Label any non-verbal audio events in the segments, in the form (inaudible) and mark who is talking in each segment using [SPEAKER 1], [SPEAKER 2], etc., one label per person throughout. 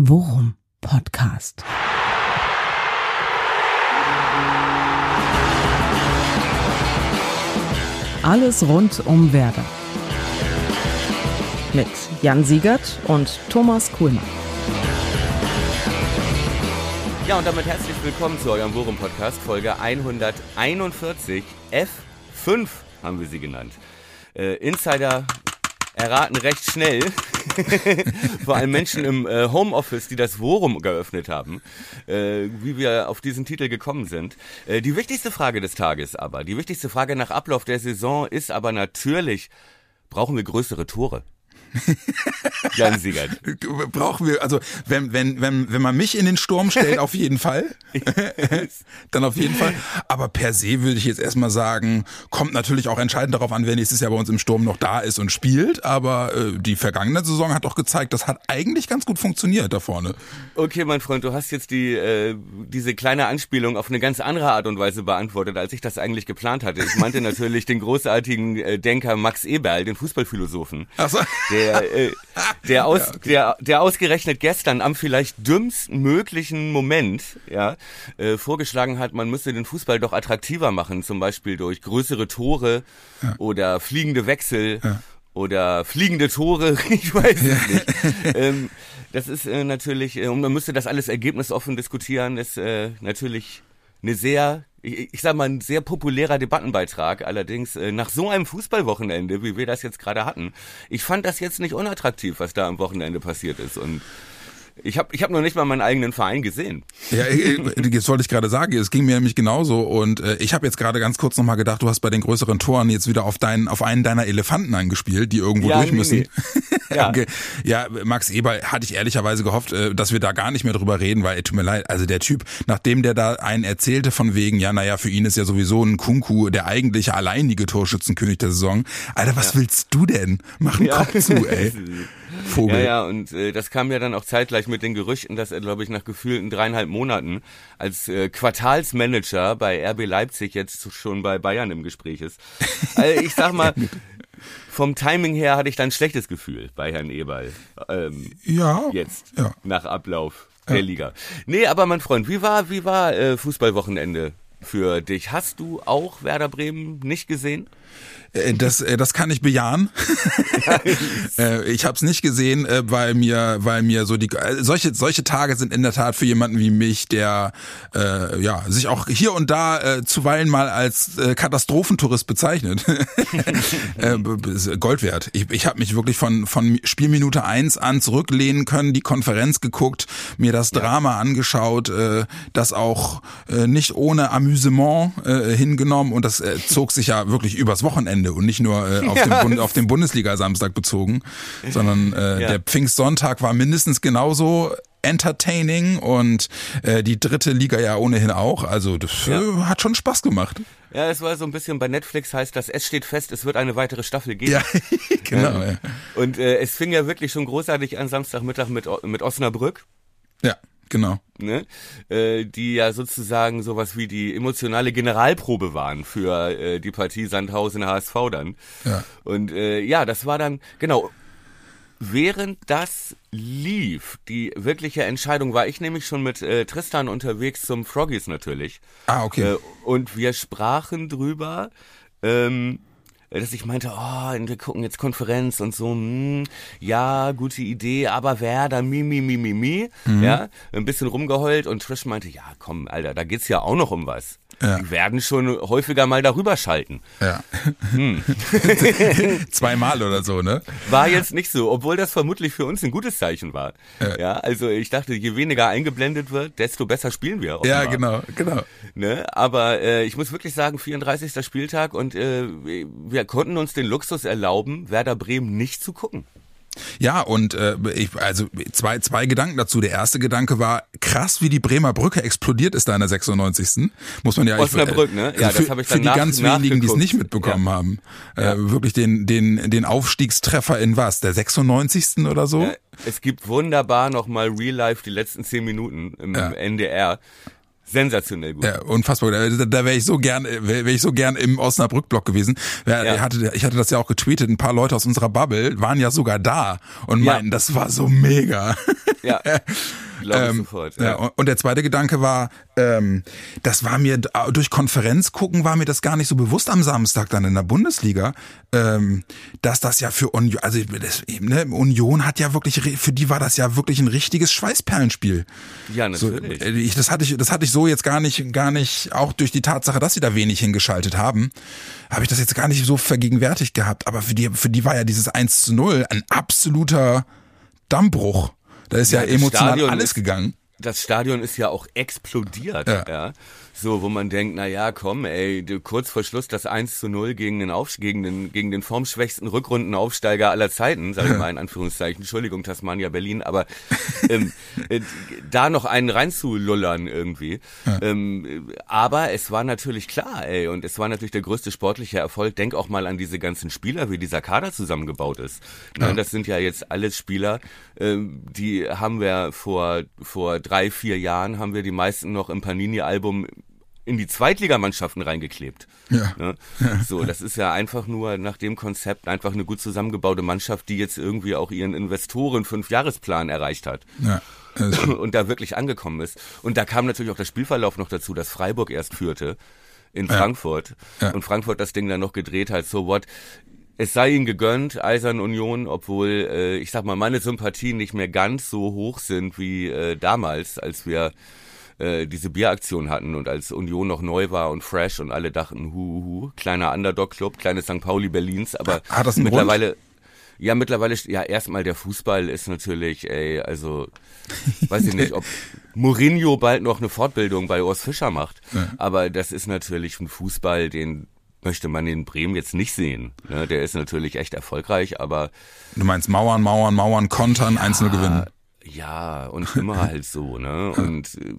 [SPEAKER 1] Worum Podcast. Alles rund um Werder. Mit Jan Siegert und Thomas Kuhlmann.
[SPEAKER 2] Ja, und damit herzlich willkommen zu eurem Worum Podcast, Folge 141, F5 haben wir sie genannt. Äh, Insider erraten recht schnell, (laughs) vor allem Menschen im äh, Homeoffice, die das Worum geöffnet haben, äh, wie wir auf diesen Titel gekommen sind. Äh, die wichtigste Frage des Tages aber, die wichtigste Frage nach Ablauf der Saison ist aber natürlich, brauchen wir größere Tore? (laughs) Jan Siegert.
[SPEAKER 3] Brauchen wir, also wenn, wenn, wenn, wenn man mich in den Sturm stellt, auf jeden Fall. (laughs) Dann auf jeden Fall. Aber per se würde ich jetzt erstmal sagen, kommt natürlich auch entscheidend darauf an, wer nächstes Jahr bei uns im Sturm noch da ist und spielt. Aber äh, die vergangene Saison hat doch gezeigt, das hat eigentlich ganz gut funktioniert da vorne.
[SPEAKER 2] Okay, mein Freund, du hast jetzt die, äh, diese kleine Anspielung auf eine ganz andere Art und Weise beantwortet, als ich das eigentlich geplant hatte. Ich meinte natürlich den großartigen äh, Denker Max Eberl, den Fußballphilosophen. Ach so der, äh, der, (laughs) aus, ja, okay. der, der ausgerechnet gestern am vielleicht dümmsten möglichen Moment ja, äh, vorgeschlagen hat, man müsse den Fußball doch attraktiver machen, zum Beispiel durch größere Tore ja. oder fliegende Wechsel ja. oder fliegende Tore, (laughs) ich weiß es nicht. ähm, das ist äh, natürlich, äh, und man müsste das alles ergebnisoffen diskutieren, ist äh, natürlich eine sehr ich, ich sag mal, ein sehr populärer Debattenbeitrag. Allerdings äh, nach so einem Fußballwochenende, wie wir das jetzt gerade hatten, ich fand das jetzt nicht unattraktiv, was da am Wochenende passiert ist. Und ich habe ich hab noch nicht mal meinen eigenen Verein gesehen.
[SPEAKER 3] Ja, jetzt wollte ich gerade sagen, es ging mir nämlich genauso und äh, ich habe jetzt gerade ganz kurz nochmal gedacht, du hast bei den größeren Toren jetzt wieder auf deinen auf einen deiner Elefanten angespielt, die irgendwo ja, durch nee, müssen. Nee. (laughs) Ja. okay. ja, Max Eber hatte ich ehrlicherweise gehofft, äh, dass wir da gar nicht mehr drüber reden, weil tut mir leid, also der Typ, nachdem der da einen erzählte von wegen, ja, naja, für ihn ist ja sowieso ein Kunku der eigentliche alleinige Torschützenkönig der Saison. Alter, was ja. willst du denn? Mach einen ja. Kopf zu, ey. (laughs)
[SPEAKER 2] Vogel. Ja, ja, und äh, das kam ja dann auch zeitgleich mit den Gerüchten, dass er, glaube ich, nach gefühlten dreieinhalb Monaten als äh, Quartalsmanager bei RB Leipzig jetzt schon bei Bayern im Gespräch ist. (laughs) Also ich sag mal, vom Timing her hatte ich dann ein schlechtes Gefühl bei Herrn Eberl. Ähm, ja. Jetzt, ja. nach Ablauf der ja. Liga. Nee, aber mein Freund, wie war, wie war äh, Fußballwochenende für dich? Hast du auch Werder Bremen nicht gesehen?
[SPEAKER 3] Äh, das, äh, das kann ich bejahen. (laughs) Äh, ich habe es nicht gesehen, weil mir, weil mir so die solche solche Tage sind in der Tat für jemanden wie mich, der äh, ja sich auch hier und da äh, zuweilen mal als äh, Katastrophentourist bezeichnet. (laughs) Gold wert. Ich, ich habe mich wirklich von von Spielminute eins an zurücklehnen können, die Konferenz geguckt, mir das Drama ja. angeschaut, äh, das auch äh, nicht ohne Amüsement äh, hingenommen und das äh, zog sich ja wirklich übers Wochenende Wochenende und nicht nur äh, (laughs) auf, ja. den auf den Bundesliga-Samstag bezogen, sondern äh, ja. der Pfingstsonntag war mindestens genauso entertaining und äh, die dritte Liga ja ohnehin auch. Also das ja. äh, hat schon Spaß gemacht.
[SPEAKER 2] Ja, es war so ein bisschen bei Netflix heißt das, es steht fest, es wird eine weitere Staffel geben. Ja, (laughs)
[SPEAKER 3] genau. Ja.
[SPEAKER 2] Und äh, es fing ja wirklich schon großartig an Samstagmittag mit, mit Osnabrück.
[SPEAKER 3] Ja. Genau.
[SPEAKER 2] Ne? Äh, die ja sozusagen sowas wie die emotionale Generalprobe waren für äh, die Partie Sandhausen HSV dann. Ja. Und äh, ja, das war dann, genau, während das lief, die wirkliche Entscheidung war ich nämlich schon mit äh, Tristan unterwegs zum Froggies natürlich.
[SPEAKER 3] Ah, okay. Äh,
[SPEAKER 2] und wir sprachen drüber, ähm, dass ich meinte, oh, wir gucken jetzt Konferenz und so, hm, ja, gute Idee, aber wer da mi, mi, mi, mi, mi, mhm. ja, ein bisschen rumgeheult und Trish meinte, ja, komm, Alter, da geht's ja auch noch um was. Ja. Die werden schon häufiger mal darüber schalten.
[SPEAKER 3] Ja. Hm. (laughs) Zweimal oder so, ne?
[SPEAKER 2] War jetzt nicht so, obwohl das vermutlich für uns ein gutes Zeichen war. Ja, ja also ich dachte, je weniger eingeblendet wird, desto besser spielen wir.
[SPEAKER 3] Offenbar. Ja, genau, genau.
[SPEAKER 2] Ne? Aber äh, ich muss wirklich sagen, 34. Spieltag und äh, wir konnten uns den Luxus erlauben, Werder Bremen nicht zu gucken.
[SPEAKER 3] Ja, und äh, ich, also zwei, zwei Gedanken dazu. Der erste Gedanke war, krass, wie die Bremer Brücke explodiert ist da in der 96. Muss man ja
[SPEAKER 2] Osnabrück, ne? Ja,
[SPEAKER 3] für, das habe ich dann Für die nach, ganz wenigen, die es nicht mitbekommen ja. haben. Äh, ja. Wirklich den, den, den Aufstiegstreffer in was? Der 96. oder so? Ja,
[SPEAKER 2] es gibt wunderbar nochmal Real Life die letzten zehn Minuten im NDR sensationell gut.
[SPEAKER 3] Ja, unfassbar. Da, da wäre ich so gern, wäre ich so gern im Osnabrück-Block gewesen. Ja, ja. Ich, hatte, ich hatte das ja auch getweetet. Ein paar Leute aus unserer Bubble waren ja sogar da und meinten, das war so mega.
[SPEAKER 2] Ja. (laughs)
[SPEAKER 3] ähm, sofort, ja. ja. Und der zweite Gedanke war, ähm, das war mir durch Konferenz gucken war mir das gar nicht so bewusst am Samstag dann in der Bundesliga, ähm, dass das ja für Union, also das, ne, Union hat ja wirklich, für die war das ja wirklich ein richtiges Schweißperlenspiel.
[SPEAKER 2] Ja, natürlich.
[SPEAKER 3] So, äh, ich, das hatte ich, das hatte ich so jetzt gar nicht, gar nicht, auch durch die Tatsache, dass sie da wenig hingeschaltet haben, habe ich das jetzt gar nicht so vergegenwärtigt gehabt. Aber für die, für die war ja dieses 1 zu 0 ein absoluter Dammbruch. Da ist ja, ja emotional Stadion alles
[SPEAKER 2] ist,
[SPEAKER 3] gegangen.
[SPEAKER 2] Das Stadion ist ja auch explodiert. Ja. ja. So, wo man denkt, na ja, komm, ey, kurz vor Schluss das 1 zu 0 gegen den, Aufst gegen den, gegen den formschwächsten Rückrundenaufsteiger aller Zeiten, sag ich (laughs) mal in Anführungszeichen, Entschuldigung, Tasmania Berlin, aber ähm, äh, da noch einen reinzulullern irgendwie. Ja. Ähm, aber es war natürlich klar, ey, und es war natürlich der größte sportliche Erfolg. Denk auch mal an diese ganzen Spieler, wie dieser Kader zusammengebaut ist. Ja. Das sind ja jetzt alles Spieler, ähm, die haben wir vor, vor drei, vier Jahren, haben wir die meisten noch im Panini-Album in die Zweitligamannschaften reingeklebt. Ja. Ne? So, das ist ja einfach nur nach dem Konzept einfach eine gut zusammengebaute Mannschaft, die jetzt irgendwie auch ihren Investoren Fünfjahresplan erreicht hat. Ja. Und da wirklich angekommen ist. Und da kam natürlich auch der Spielverlauf noch dazu, dass Freiburg erst führte in Frankfurt ja. und Frankfurt das Ding dann noch gedreht hat. So what? Es sei ihnen gegönnt, Eisern Union, obwohl äh, ich sag mal meine Sympathien nicht mehr ganz so hoch sind wie äh, damals, als wir äh, diese Bieraktion hatten und als Union noch neu war und fresh und alle dachten, hu, hu, kleiner Underdog-Club, kleines St. Pauli Berlins, aber
[SPEAKER 3] Hat das
[SPEAKER 2] mittlerweile,
[SPEAKER 3] Grund?
[SPEAKER 2] ja, mittlerweile, ja, erstmal der Fußball ist natürlich, ey, also, weiß ich nicht, ob (laughs) Mourinho bald noch eine Fortbildung bei Urs Fischer macht, ja. aber das ist natürlich ein Fußball, den möchte man in Bremen jetzt nicht sehen. Ne? Der ist natürlich echt erfolgreich, aber.
[SPEAKER 3] Du meinst Mauern, Mauern, Mauern, Kontern, ja, einzelne gewinnen.
[SPEAKER 2] Ja, und immer (laughs) halt so, ne? Und äh,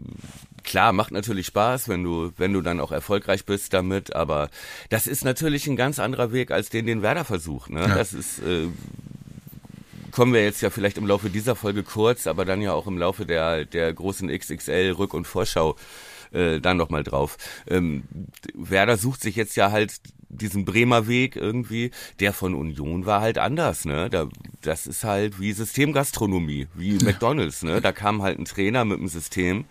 [SPEAKER 2] klar, macht natürlich Spaß, wenn du, wenn du dann auch erfolgreich bist damit, aber das ist natürlich ein ganz anderer Weg, als den, den Werder versucht, ne? Ja. Das ist, äh, kommen wir jetzt ja vielleicht im Laufe dieser Folge kurz, aber dann ja auch im Laufe der, der großen XXL Rück- und Vorschau äh, dann nochmal drauf. Ähm, Werder sucht sich jetzt ja halt diesen Bremer Weg irgendwie, der von Union war halt anders, ne? Da, das ist halt wie Systemgastronomie, wie. McDonalds, ne? Da kam halt ein Trainer mit einem System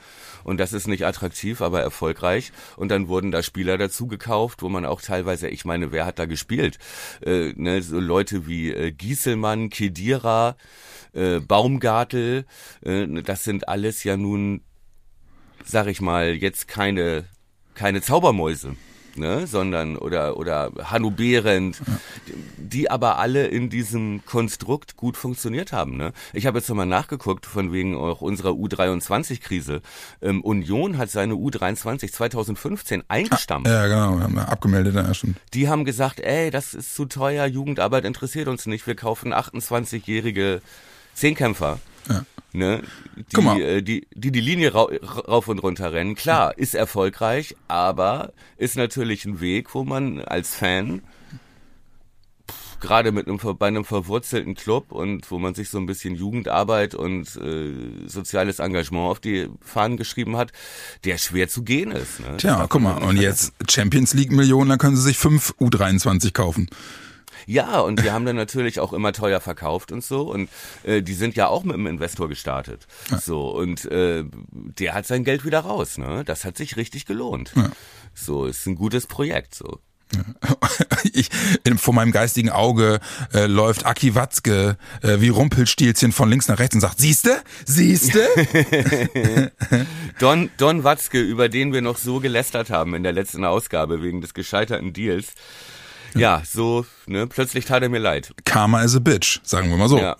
[SPEAKER 2] und das ist nicht attraktiv, aber erfolgreich. Und dann wurden da Spieler dazu gekauft, wo man auch teilweise, ich meine, wer hat da gespielt? Äh, ne? So Leute wie äh, Gieselmann, Kedira, äh, Baumgartel, äh, das sind alles ja nun, sag ich mal, jetzt keine keine Zaubermäuse ne, sondern oder oder Hanno Behrendt, die aber alle in diesem Konstrukt gut funktioniert haben. Ne? Ich habe jetzt nochmal nachgeguckt von wegen auch unserer U23-Krise. Ähm, Union hat seine U23 2015 eingestampft.
[SPEAKER 3] Ja, genau, haben wir abgemeldet, ja, stimmt.
[SPEAKER 2] Die haben gesagt, ey, das ist zu teuer, Jugendarbeit interessiert uns nicht, wir kaufen 28-jährige Zehnkämpfer. Ja. Ne? Die, äh, die, die die Linie ra rauf und runter rennen. Klar, ist erfolgreich, aber ist natürlich ein Weg, wo man als Fan gerade mit einem bei einem verwurzelten Club und wo man sich so ein bisschen Jugendarbeit und äh, soziales Engagement auf die Fahnen geschrieben hat, der schwer zu gehen ist. Ne?
[SPEAKER 3] Tja, guck mal, und jetzt Champions League Millionen, da können sie sich fünf U23 kaufen.
[SPEAKER 2] Ja, und die haben dann natürlich auch immer teuer verkauft und so. Und äh, die sind ja auch mit einem Investor gestartet. Ja. So, und äh, der hat sein Geld wieder raus, ne? Das hat sich richtig gelohnt. Ja. So, ist ein gutes Projekt. so. (laughs)
[SPEAKER 3] Ich, vor meinem geistigen Auge äh, läuft Aki Watzke äh, wie Rumpelstilzchen von links nach rechts und sagt, siehste, siehste. (laughs)
[SPEAKER 2] Don, Don Watzke, über den wir noch so gelästert haben in der letzten Ausgabe wegen des gescheiterten Deals, ja, so, ne, plötzlich tat er mir leid.
[SPEAKER 3] Karma is a bitch, sagen wir mal so.
[SPEAKER 2] Ja.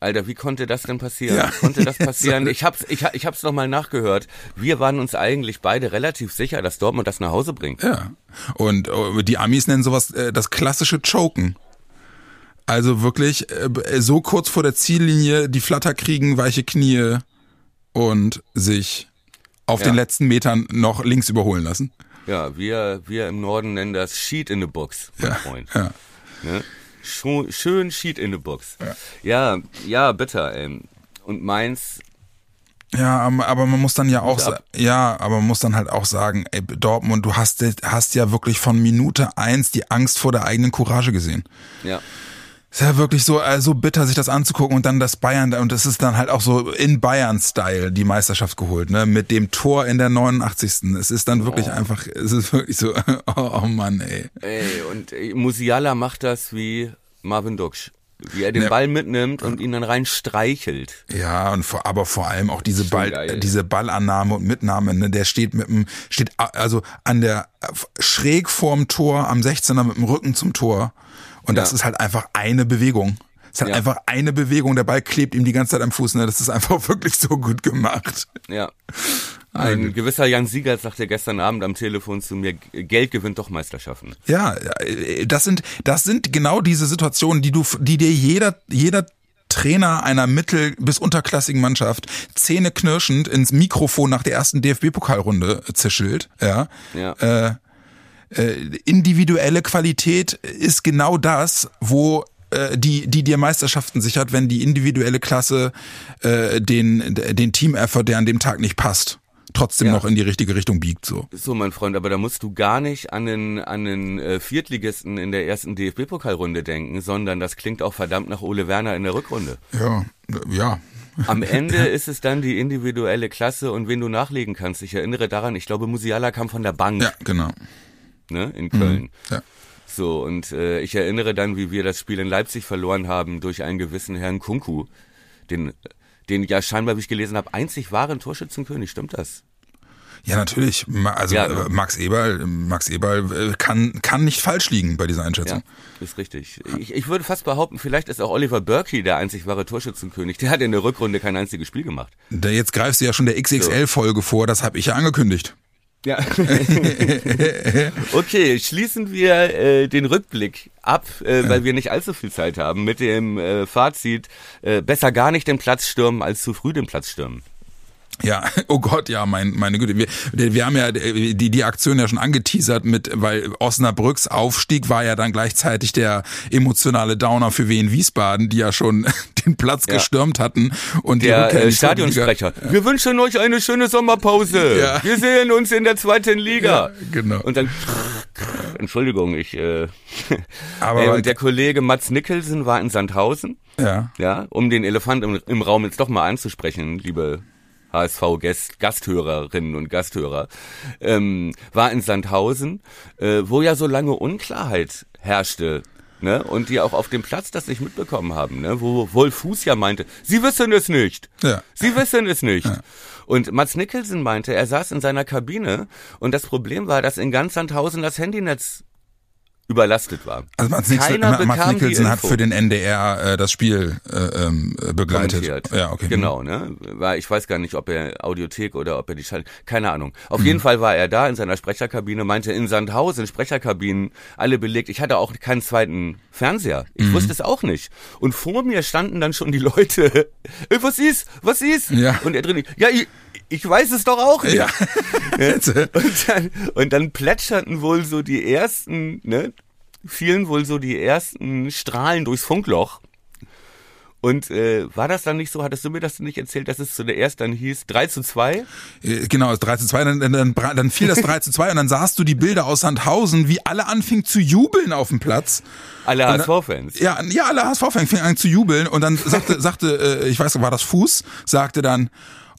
[SPEAKER 2] Alter, wie konnte das denn passieren? Ja. Konnte das (laughs) passieren? Ich hab's, ich, ich hab's noch mal nachgehört. Wir waren uns eigentlich beide relativ sicher, dass Dortmund das nach Hause bringt.
[SPEAKER 3] Ja. Und uh, die Amis nennen sowas äh, das klassische Choken. Also wirklich äh, so kurz vor der Ziellinie die Flatter kriegen, weiche Knie und sich auf ja. den letzten Metern noch links überholen lassen.
[SPEAKER 2] Ja, wir, wir im Norden nennen das Sheet in the Box, mein ja, Freund. Ja. Ne? Schön Sheet in the Box. Ja, ja, ja bitter, ey. Und meins
[SPEAKER 3] ja, aber man muss dann ja auch, ja, aber man muss dann halt auch sagen, ey, Dortmund, du hast, hast ja wirklich von Minute eins die Angst vor der eigenen Courage gesehen.
[SPEAKER 2] Ja.
[SPEAKER 3] Ist ja wirklich so, äh, so bitter, sich das anzugucken und dann das Bayern, und das ist dann halt auch so in Bayern-Style die Meisterschaft geholt, ne? Mit dem Tor in der 89. Es ist dann wirklich oh. einfach, es ist wirklich so, (laughs) oh, oh Mann, ey.
[SPEAKER 2] Ey, und ey, Musiala macht das wie Marvin Duksch wie er den ne, Ball mitnimmt und ihn dann rein streichelt.
[SPEAKER 3] Ja, und vor, aber vor allem auch diese Ball, geil. diese Ballannahme und Mitnahme, ne, der steht mit dem, steht also an der schräg vorm Tor, am 16er mit dem Rücken zum Tor. Und das ist halt einfach eine Bewegung. Es hat ja. einfach eine Bewegung, der Ball klebt ihm die ganze Zeit am Fuß. Ne? Das ist einfach (laughs) wirklich so gut gemacht.
[SPEAKER 2] Ja. Ein gewisser Jan Siegert sagte gestern Abend am Telefon zu mir, Geld gewinnt doch Meisterschaften.
[SPEAKER 3] Ja, das sind, das sind genau diese Situationen, die du, die dir jeder, jeder Trainer einer mittel- bis unterklassigen Mannschaft zähneknirschend ins Mikrofon nach der ersten DFB-Pokalrunde zischelt, ja. ja. Äh, äh, individuelle Qualität ist genau das, wo äh, die, die dir Meisterschaften sichert, wenn die individuelle Klasse äh, den, den Team-Effort, der an dem Tag nicht passt, trotzdem ja. noch in die richtige Richtung biegt. So.
[SPEAKER 2] so, mein Freund, aber da musst du gar nicht an den, an den äh, Viertligisten in der ersten DFB-Pokalrunde denken, sondern das klingt auch verdammt nach Ole Werner in der Rückrunde.
[SPEAKER 3] Ja, ja.
[SPEAKER 2] Am (laughs) Ende ist es dann die individuelle Klasse und wen du nachlegen kannst. Ich erinnere daran, ich glaube, Musiala kam von der Bank.
[SPEAKER 3] Ja, genau.
[SPEAKER 2] Ne, in Köln. Mhm, ja. So, und äh, ich erinnere dann, wie wir das Spiel in Leipzig verloren haben durch einen gewissen Herrn Kunku, den den ja scheinbar, wie ich gelesen habe, einzig wahren Torschützenkönig. Stimmt das?
[SPEAKER 3] Ja, natürlich. Also ja, äh, Max Eberl, Max Eberl äh, kann, kann nicht falsch liegen bei dieser Einschätzung.
[SPEAKER 2] Ja, ist richtig. Ich, ich würde fast behaupten, vielleicht ist auch Oliver Burkey der einzig wahre Torschützenkönig. Der hat in der Rückrunde kein einziges Spiel gemacht.
[SPEAKER 3] Da jetzt greifst du ja schon der XXL-Folge vor, das habe ich ja angekündigt.
[SPEAKER 2] Ja. (laughs) okay, schließen wir äh, den Rückblick ab, äh, weil wir nicht allzu viel Zeit haben, mit dem äh, Fazit, äh, besser gar nicht den Platz stürmen, als zu früh den Platz stürmen.
[SPEAKER 3] Ja, (laughs) oh Gott, ja, mein, meine Güte. Wir, wir haben ja die, die Aktion ja schon angeteasert mit, weil Osnabrücks Aufstieg war ja dann gleichzeitig der emotionale Downer für Wien Wiesbaden, die ja schon (laughs) den Platz ja. gestürmt hatten. Und
[SPEAKER 2] der äh, Stadionsprecher. Ja. Wir wünschen euch eine schöne Sommerpause. Ja. Wir sehen uns in der zweiten Liga.
[SPEAKER 3] Genau.
[SPEAKER 2] Und dann, Entschuldigung, ich, äh, aber (laughs) und der Kollege Mats Nicholson war in Sandhausen.
[SPEAKER 3] Ja.
[SPEAKER 2] Ja, um den Elefant im, im Raum jetzt doch mal anzusprechen, liebe HSV-Gasthörerinnen und Gasthörer, ähm, war in Sandhausen, äh, wo ja so lange Unklarheit herrschte. Ne? Und die auch auf dem Platz das nicht mitbekommen haben, ne? wo Wolf Fuß ja meinte, sie wissen es nicht. Ja. Sie wissen es nicht. Ja. Und Mats Nicholson meinte, er saß in seiner Kabine und das Problem war, dass in ganz Sandhausen das Handynetz überlastet war.
[SPEAKER 3] Also Mats Nicholson, Mats Nicholson hat für den NDR äh, das Spiel äh, ähm, begleitet.
[SPEAKER 2] Ja, okay. Genau, ne? War, ich weiß gar nicht, ob er Audiothek oder ob er die Schall, keine Ahnung. Auf mhm. jeden Fall war er da in seiner Sprecherkabine, meinte in Sandhausen Sprecherkabinen alle belegt. Ich hatte auch keinen zweiten Fernseher. Ich mhm. wusste es auch nicht. Und vor mir standen dann schon die Leute. (laughs) was ist? Was ist?
[SPEAKER 3] Ja.
[SPEAKER 2] Und er drin, ja, ich, ich weiß es doch auch nicht. (laughs) Ja. und, dann, und dann plätscherten wohl so die ersten, ne, fielen wohl so die ersten Strahlen durchs Funkloch. Und äh, war das dann nicht so, hattest du mir das nicht erzählt, dass es zuerst dann hieß 3 zu 2?
[SPEAKER 3] Äh, genau, 3 zu 2, dann, dann, dann, fiel das (laughs) 3 zu 2 und dann sahst du die Bilder aus Sandhausen, wie alle anfingen zu jubeln auf dem Platz.
[SPEAKER 2] Alle HSV-Fans?
[SPEAKER 3] Ja, ja, alle HSV-Fans fingen an zu jubeln und dann sagte, sagte äh, ich weiß, war das Fuß, sagte dann,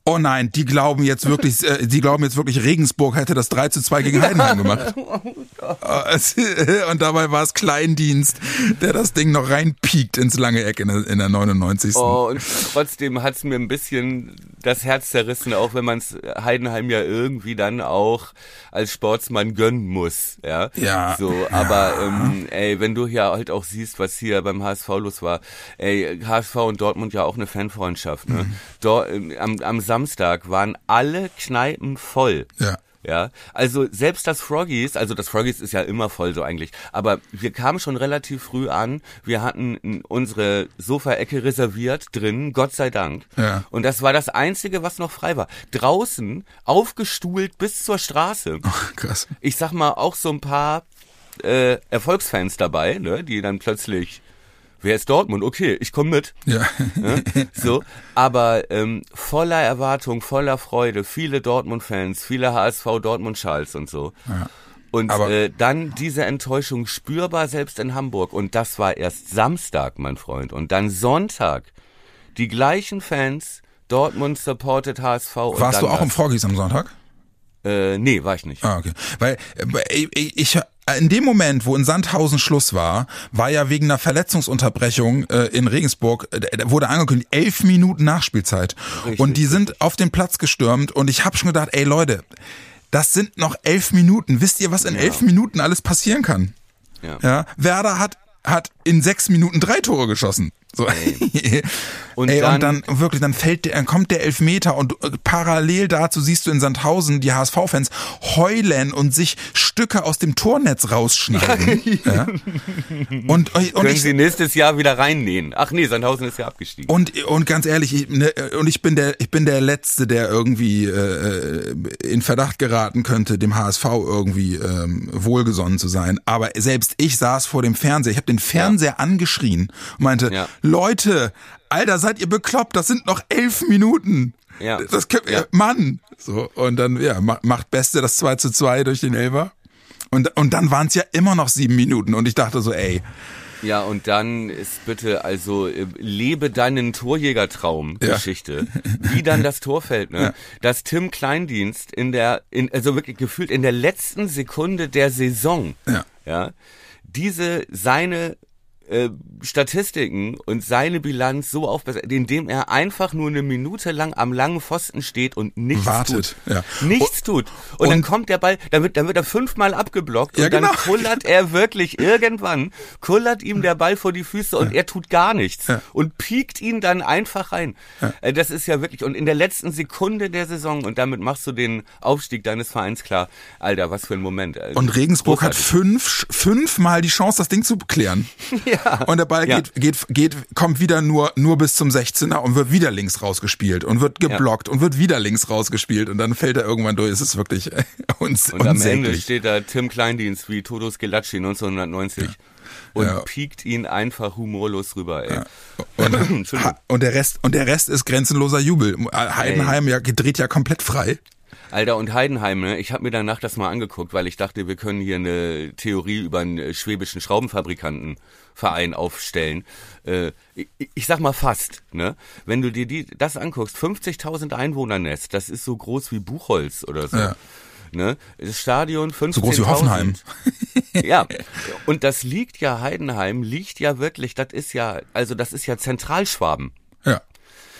[SPEAKER 3] oh nein, die glauben jetzt wirklich, äh, die glauben jetzt wirklich, Regensburg hätte das 3 zu 2 gegen Heidenheim gemacht. (laughs) (laughs) Und dabei war es Kleindienst, der das Ding noch reinpiekt ins lange Eck in der, in der 99.
[SPEAKER 2] Oh, und trotzdem hat's mir ein bisschen das Herz zerrissen, auch wenn man es Heidenheim ja irgendwie dann auch als Sportsmann gönnen muss. Ja.
[SPEAKER 3] Ja.
[SPEAKER 2] So, aber ähm, ey, wenn du hier halt auch siehst, was hier beim HSV los war, ey, HSV und Dortmund ja auch eine Fanfreundschaft. Ne? Mhm. Dort, ähm, am, am Samstag waren alle Kneipen voll.
[SPEAKER 3] Ja.
[SPEAKER 2] Ja, also selbst das Froggies, also das Froggies ist ja immer voll so eigentlich, aber wir kamen schon relativ früh an, wir hatten unsere Sofaecke reserviert drin, Gott sei Dank.
[SPEAKER 3] Ja.
[SPEAKER 2] Und das war das einzige, was noch frei war. Draußen aufgestuhlt bis zur Straße.
[SPEAKER 3] Oh, krass.
[SPEAKER 2] Ich sag mal auch so ein paar äh, Erfolgsfans dabei, ne, die dann plötzlich wer ist Dortmund? Okay, ich komme mit.
[SPEAKER 3] Ja.
[SPEAKER 2] ja. So, aber ähm, voller Erwartung, voller Freude, viele Dortmund-Fans, viele HSV Dortmund-Schals und so.
[SPEAKER 3] Ja.
[SPEAKER 2] Und
[SPEAKER 3] Aber-
[SPEAKER 2] äh, dann diese Enttäuschung spürbar selbst in Hamburg. Und das war erst Samstag, mein Freund. Und dann Sonntag. Die gleichen Fans, Dortmund supported HSV. und
[SPEAKER 3] Warst du auch im
[SPEAKER 2] das.
[SPEAKER 3] Froggies am Sonntag?
[SPEAKER 2] Äh, nee, war ich nicht.
[SPEAKER 3] Ah, okay. Weil äh, ich, ich in dem Moment, wo in Sandhausen Schluss war, war ja wegen einer Verletzungsunterbrechung äh, in Regensburg, äh, wurde angekündigt, elf Minuten Nachspielzeit.
[SPEAKER 2] Richtig.
[SPEAKER 3] Und die sind auf den Platz gestürmt und ich habe schon gedacht, ey Leute, das sind noch elf Minuten. Wisst ihr, was in elf Minuten alles passieren kann?
[SPEAKER 2] Ja.
[SPEAKER 3] Ja, Werder hat hat in sechs Minuten drei Tore geschossen. So. (laughs)
[SPEAKER 2] Und
[SPEAKER 3] Ey, und
[SPEAKER 2] dann-
[SPEAKER 3] dann wirklich, dann fällt der, dann kommt der Elfmeter und äh, parallel dazu siehst du in Sandhausen die HSV-Fans heulen und sich Stücke aus dem Tornetz rausschneiden. ja. Und, und
[SPEAKER 2] Können
[SPEAKER 3] ich,
[SPEAKER 2] Sie nächstes Jahr wieder reinnähen? Ach nee, Sandhausen ist ja abgestiegen.
[SPEAKER 3] und, und ganz ehrlich, ich, ne, und ich bin der, ich bin der Letzte, der irgendwie äh, in Verdacht geraten könnte, dem HSV irgendwie ähm, wohlgesonnen zu sein. Aber selbst ich saß vor dem Fernseher, ich habe den Fernseher angeschrien und meinte,
[SPEAKER 2] Ja.
[SPEAKER 3] Leute, Alter, seid ihr bekloppt? Das sind noch elf Minuten.
[SPEAKER 2] Ja.
[SPEAKER 3] Das können,
[SPEAKER 2] Ja.
[SPEAKER 3] Mann. So und dann ja ma- macht Beste das 2 zu 2 durch den Elfer. Und, und dann waren es ja immer noch sieben Minuten und ich dachte so, ey,
[SPEAKER 2] Ja, und dann ist bitte, also äh, lebe deinen Torjägertraum-Geschichte. Wie dann das Tor fällt, ne? Dass Tim Kleindienst in der, in, also wirklich gefühlt in der letzten Sekunde der Saison,
[SPEAKER 3] Ja.
[SPEAKER 2] ja diese, seine äh, Statistiken und seine Bilanz so aufbessert, indem er einfach nur eine Minute lang am langen Pfosten steht und nichts
[SPEAKER 3] Wartet,
[SPEAKER 2] tut.
[SPEAKER 3] ja.
[SPEAKER 2] Nichts tut. Und, dann
[SPEAKER 3] und-
[SPEAKER 2] kommt der Ball, dann wird, dann wird er fünfmal abgeblockt
[SPEAKER 3] Ja,
[SPEAKER 2] und dann
[SPEAKER 3] genau.
[SPEAKER 2] kullert er wirklich irgendwann, kullert ihm der Ball vor die Füße und er tut gar nichts und piekt ihn dann einfach rein. Äh, Das ist ja wirklich, und in der letzten Sekunde der Saison, und damit machst du den Aufstieg deines Vereins klar, Alter, was für ein Moment. Äh,
[SPEAKER 3] Und Regensburg hat
[SPEAKER 2] großartig.
[SPEAKER 3] fünf, fünfmal die Chance, das Ding zu klären. (laughs)
[SPEAKER 2] Ja.
[SPEAKER 3] Und der Ball
[SPEAKER 2] Ja.
[SPEAKER 3] geht, geht, geht, kommt wieder nur, nur bis zum 16er und wird wieder links rausgespielt und wird geblockt und wird wieder links rausgespielt und dann fällt er irgendwann durch. Es ist wirklich (laughs) uns,
[SPEAKER 2] Und am Ende steht da Tim Kleindienst wie Toto Skelacci 1990 und
[SPEAKER 3] Ja.
[SPEAKER 2] piekt ihn einfach humorlos rüber, ey. (laughs)
[SPEAKER 3] Und,
[SPEAKER 2] Entschuldigung.
[SPEAKER 3] ha- und der Rest, und der Rest ist grenzenloser Jubel. Heidenheim ja, dreht ja komplett frei.
[SPEAKER 2] Alter, und Heidenheim, ne? ich habe mir danach das mal angeguckt, weil ich dachte, wir können hier eine Theorie über einen äh, schwäbischen Schraubenfabrikantenverein aufstellen. Äh, ich, ich sag mal fast, ne? Wenn du dir die, das anguckst, 50.000 Einwohnernest, das ist so groß wie Buchholz oder so.
[SPEAKER 3] Ja.
[SPEAKER 2] Ne? Das Stadion 15.000.
[SPEAKER 3] So groß wie Hoffenheim. (laughs)
[SPEAKER 2] ja, und das liegt ja, Heidenheim liegt ja wirklich, das ist ja, also das ist ja Zentralschwaben.
[SPEAKER 3] Ja.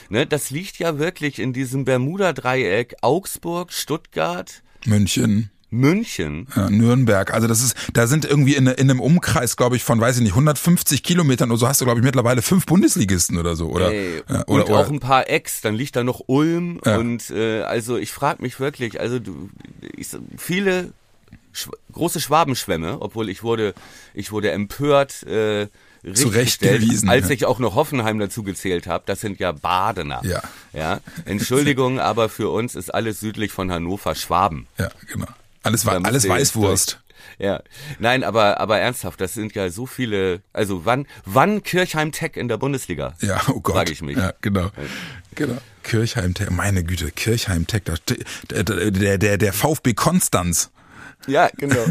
[SPEAKER 2] Ne, das liegt ja wirklich in diesem Bermuda-Dreieck Augsburg, Stuttgart,
[SPEAKER 3] München.
[SPEAKER 2] München.
[SPEAKER 3] Ja, Nürnberg, also das ist, da sind irgendwie in, in einem Umkreis, glaube ich, von, weiß ich nicht, 150 Kilometern oder so hast du, glaube ich, mittlerweile fünf Bundesligisten oder so, oder?
[SPEAKER 2] Ey,
[SPEAKER 3] ja,
[SPEAKER 2] und
[SPEAKER 3] oder,
[SPEAKER 2] auch
[SPEAKER 3] oder
[SPEAKER 2] ein paar Ex, dann liegt da noch Ulm
[SPEAKER 3] Ja.
[SPEAKER 2] und äh, also ich frage mich wirklich, also du, ich, viele Schw große Schwabenschwämme, obwohl ich wurde, ich wurde empört äh,
[SPEAKER 3] Zurechtgewiesen,
[SPEAKER 2] als ich auch noch Hoffenheim dazu gezählt habe. Das sind ja Badener.
[SPEAKER 3] Ja.
[SPEAKER 2] ja. Entschuldigung, (laughs) aber für uns ist alles südlich von Hannover Schwaben.
[SPEAKER 3] ja, genau. Alles, wa-
[SPEAKER 2] Da müsst
[SPEAKER 3] alles Weißwurst.
[SPEAKER 2] Ja, nein, aber aber ernsthaft, das sind ja so viele. Also wann wann Kirchheim Tech in der Bundesliga?
[SPEAKER 3] Ja, oh Gott.
[SPEAKER 2] Frag ich mich.
[SPEAKER 3] Ja, genau. Genau. Kirchheim Tech, meine Güte, Kirchheim Tech, der, der, der, der VfB Konstanz.
[SPEAKER 2] Ja, genau.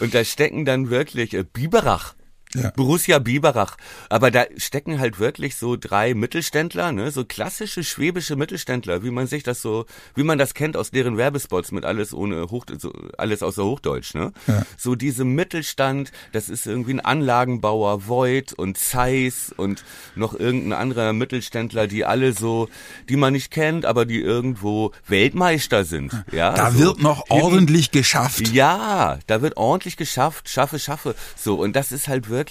[SPEAKER 2] Und da stecken dann wirklich äh, Biberach.
[SPEAKER 3] Ja.
[SPEAKER 2] Borussia Biberach. Aber da stecken halt wirklich so drei Mittelständler, ne, so klassische schwäbische Mittelständler, wie man sich das so, wie man das kennt aus deren Werbespots mit alles ohne Hoch, so, alles außer Hochdeutsch, ne?
[SPEAKER 3] Ja.
[SPEAKER 2] So diese Mittelstand, das ist irgendwie ein Anlagenbauer, Voigt und Zeiss und noch irgendein anderer Mittelständler, die alle so, die man nicht kennt, aber die irgendwo Weltmeister sind, ja?
[SPEAKER 3] Da
[SPEAKER 2] so
[SPEAKER 3] wird noch ordentlich geschafft.
[SPEAKER 2] ja, da wird ordentlich geschafft, schaffe, schaffe. So, und das ist halt wirklich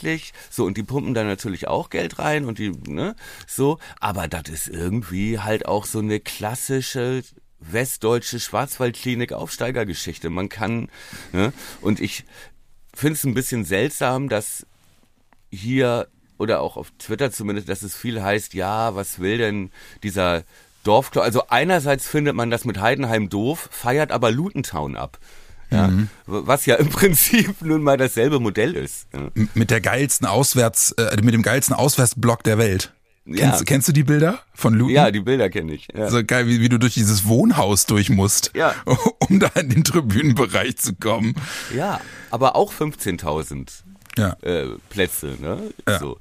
[SPEAKER 2] so, und die pumpen da natürlich auch Geld rein und die, ne, so, aber das ist irgendwie halt auch so eine klassische westdeutsche Schwarzwaldklinik-Aufsteigergeschichte. Man kann, ne, und ich finde es ein bisschen seltsam, dass hier oder auch auf Twitter zumindest, dass es viel heißt, ja, was will denn dieser Dorfclub? Also einerseits findet man das mit Heidenheim doof, feiert aber Lutentown ab. Ja, was ja im (laughs) Prinzip nun mal dasselbe Modell ist. Ja.
[SPEAKER 3] Mit der geilsten Auswärts, äh, mit dem geilsten Auswärtsblock der Welt. Kennst, ja. kennst du die Bilder von Luton?
[SPEAKER 2] Ja, die Bilder kenne ich. Ja.
[SPEAKER 3] So geil, wie, wie du durch dieses Wohnhaus durch musst,
[SPEAKER 2] ja. (laughs)
[SPEAKER 3] um da in den Tribünenbereich zu kommen.
[SPEAKER 2] Ja, aber auch 15.000
[SPEAKER 3] ja.
[SPEAKER 2] äh, Plätze. Ne?
[SPEAKER 3] Ja.
[SPEAKER 2] So.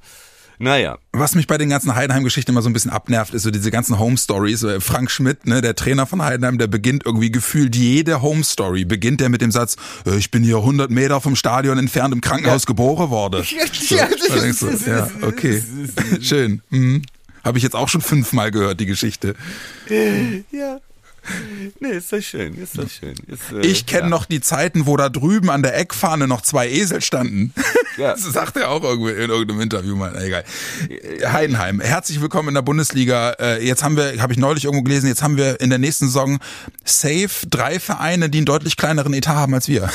[SPEAKER 2] Naja.
[SPEAKER 3] Was mich bei den ganzen Heidenheim-Geschichten immer so ein bisschen abnervt, ist so diese ganzen Home-Stories. Frank Schmidt, ne, der Trainer von Heidenheim, der beginnt irgendwie gefühlt jede Home-Story, beginnt der mit dem Satz, äh, ich bin hier 100 Meter vom Stadion entfernt im Krankenhaus ja. geboren worden. (laughs) So, ja, so, ja, okay, (laughs) schön. Mhm. Habe ich jetzt auch schon fünfmal gehört, die Geschichte.
[SPEAKER 2] Ja. Nee, ist doch schön, ist doch schön. Ist,
[SPEAKER 3] äh, ich kenne ja. noch die Zeiten, wo da drüben an der Eckfahne noch zwei Esel standen. (laughs) Ja. Das sagt er auch irgendwie in irgendeinem Interview mal. Egal. Heidenheim, herzlich willkommen in der Bundesliga. Äh, jetzt haben wir, habe ich neulich irgendwo gelesen, jetzt haben wir in der nächsten Saison safe drei Vereine, die einen deutlich kleineren Etat haben als wir.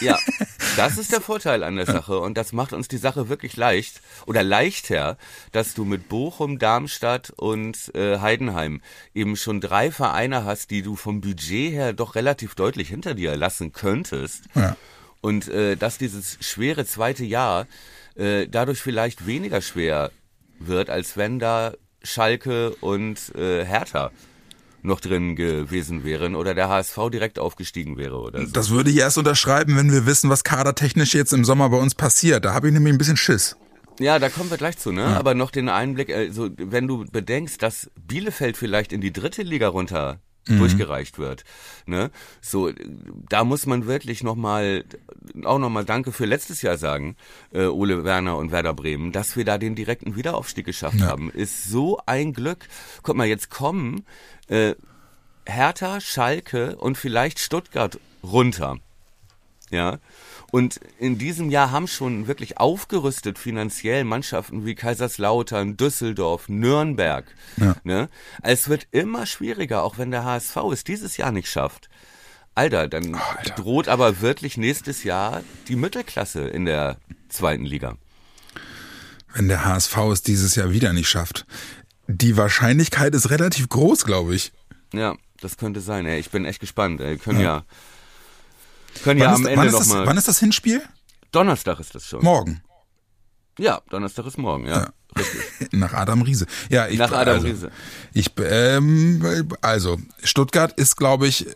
[SPEAKER 2] Ja, (laughs) das ist der Vorteil an der Sache und das macht uns die Sache wirklich leicht oder leichter, dass du mit Bochum, Darmstadt und äh, Heidenheim eben schon drei Vereine hast, die du vom Budget her doch relativ deutlich hinter dir lassen könntest.
[SPEAKER 3] Ja.
[SPEAKER 2] Und äh, dass dieses schwere zweite Jahr äh, dadurch vielleicht weniger schwer wird, als wenn da Schalke und äh, Hertha noch drin gewesen wären oder der HSV direkt aufgestiegen wäre oder so.
[SPEAKER 3] Das würde ich erst unterschreiben, wenn wir wissen, was kadertechnisch jetzt im Sommer bei uns passiert. Da habe ich nämlich ein bisschen Schiss.
[SPEAKER 2] Ja, da kommen wir gleich zu, ne? Ja. Aber noch den Einblick, also wenn du bedenkst, dass Bielefeld vielleicht in die dritte Liga runter mhm. durchgereicht wird. Ne? So, da muss man wirklich nochmal, auch nochmal Danke für letztes Jahr sagen, äh, Ole Werner und Werder Bremen, dass wir da den direkten Wiederaufstieg geschafft ja. haben. Ist so ein Glück. Guck mal, jetzt kommen äh, Hertha, Schalke und vielleicht Stuttgart runter. Ja. Und in diesem Jahr haben schon wirklich aufgerüstet finanziell Mannschaften wie Kaiserslautern, Düsseldorf, Nürnberg.
[SPEAKER 3] Ja.
[SPEAKER 2] Ne? Es wird immer schwieriger, auch wenn der HSV es dieses Jahr nicht schafft. Alter, dann oh, Alter. droht aber wirklich nächstes Jahr die Mittelklasse in der zweiten Liga.
[SPEAKER 3] Wenn der HSV es dieses Jahr wieder nicht schafft. Die Wahrscheinlichkeit ist relativ groß, glaube ich.
[SPEAKER 2] Ja, das könnte sein. Ey. Ich bin echt gespannt. Ey. Können ja, ja können wann ja
[SPEAKER 3] ist,
[SPEAKER 2] am Ende
[SPEAKER 3] noch
[SPEAKER 2] mal.
[SPEAKER 3] Wann ist das Hinspiel?
[SPEAKER 2] Donnerstag ist das schon.
[SPEAKER 3] Morgen.
[SPEAKER 2] Ja, Donnerstag ist morgen, ja. ja.
[SPEAKER 3] Richtig. (laughs) Nach Adam Riese. Ja, ich,
[SPEAKER 2] Nach Adam
[SPEAKER 3] also,
[SPEAKER 2] Riese.
[SPEAKER 3] Ich, ähm, also, Stuttgart ist, glaube ich,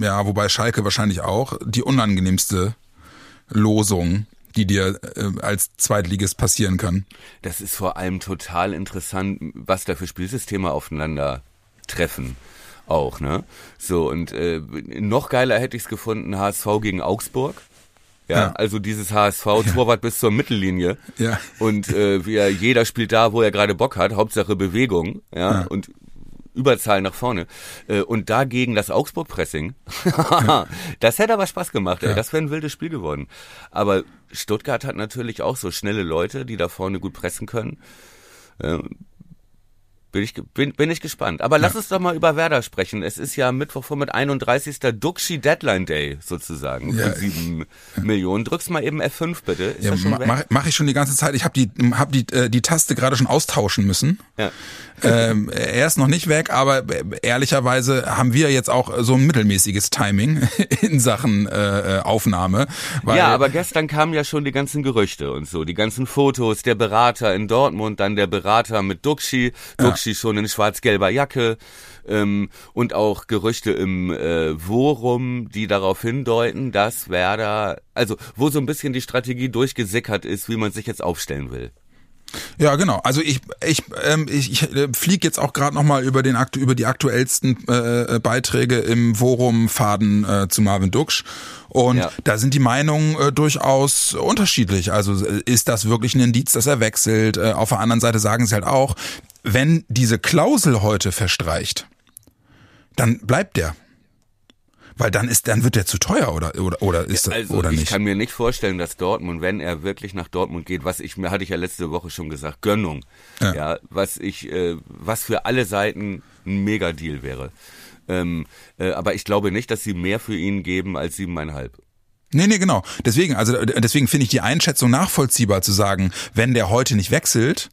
[SPEAKER 3] ja, wobei Schalke wahrscheinlich auch, die unangenehmste Losung, die dir äh, als Zweitligist passieren kann.
[SPEAKER 2] Das ist vor allem total interessant, was da für Spielsysteme aufeinander treffen auch, ne? So, und äh, noch geiler hätte ich es gefunden, HSV gegen Augsburg. Ja, ja. also dieses HSV-Torwart ja. bis zur Mittellinie.
[SPEAKER 3] Ja.
[SPEAKER 2] Und äh, wie er, jeder spielt da, wo er gerade Bock hat, Hauptsache Bewegung, ja, ja. und Überzahl nach vorne. Äh, und dagegen das Augsburg-Pressing. (laughs) das hätte aber Spaß gemacht, ey. Das wäre ein wildes Spiel geworden. Aber Stuttgart hat natürlich auch so schnelle Leute, die da vorne gut pressen können. Äh, bin ich, bin, bin ich gespannt. Aber ja. lass uns doch mal über Werder sprechen. Es ist ja Mittwoch vor mit 31. Duxi Deadline Day sozusagen. Ja, für sieben Millionen. Drückst mal eben F5 bitte. Ist
[SPEAKER 3] ja, ma, mach, mach ich schon die ganze Zeit. Ich habe die, hab die, äh, die Taste gerade schon austauschen müssen.
[SPEAKER 2] Ja.
[SPEAKER 3] Ähm, er ist noch nicht weg, aber ehrlicherweise haben wir jetzt auch so ein mittelmäßiges Timing (laughs) in Sachen äh, Aufnahme.
[SPEAKER 2] Weil ja, aber gestern kamen ja schon die ganzen Gerüchte und so, die ganzen Fotos, der Berater in Dortmund, dann der Berater mit Duxi, Duxi ja. schon in schwarz-gelber Jacke ähm, und auch Gerüchte im äh, Worum, die darauf hindeuten, dass Werder, also wo so ein bisschen die Strategie durchgesickert ist, wie man sich jetzt aufstellen will.
[SPEAKER 3] Ja, genau. Also ich ich ähm, ich, ich äh, fliege jetzt auch gerade noch mal über den über die aktuellsten äh, äh, Beiträge im Forum Faden äh, zu Marvin Duksch und ja. da sind die Meinungen äh, durchaus unterschiedlich. Also äh, ist das wirklich ein Indiz, dass er wechselt? Äh, auf der anderen Seite sagen sie halt auch, wenn diese Klausel heute verstreicht, dann bleibt der. Weil dann ist, dann wird der zu teuer oder oder oder ist ja,
[SPEAKER 2] also
[SPEAKER 3] oder nicht?
[SPEAKER 2] Ich kann mir nicht vorstellen, dass Dortmund, wenn er wirklich nach Dortmund geht, was ich mir hatte ich ja letzte Woche schon gesagt, Gönnung, ja, ja was ich, äh, was für alle Seiten ein Mega-Deal wäre. Ähm, äh, aber ich glaube nicht, dass sie mehr für ihn geben als siebeneinhalb.
[SPEAKER 3] Nee, nee, genau. Deswegen, also deswegen finde ich die Einschätzung nachvollziehbar zu sagen, wenn der heute nicht wechselt,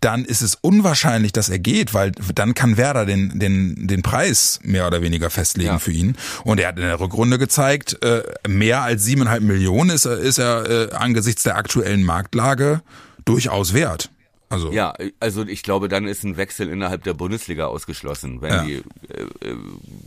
[SPEAKER 3] dann ist es unwahrscheinlich, dass er geht, weil dann kann Werder den, den, den Preis mehr oder weniger festlegen ja. für ihn. Und er hat in der Rückrunde gezeigt, äh, mehr als siebeneinhalb Millionen ist er, ist er äh, angesichts der aktuellen Marktlage durchaus wert. Also
[SPEAKER 2] ja, also ich glaube, dann ist ein Wechsel innerhalb der Bundesliga ausgeschlossen, wenn
[SPEAKER 3] Ja.
[SPEAKER 2] die äh, äh,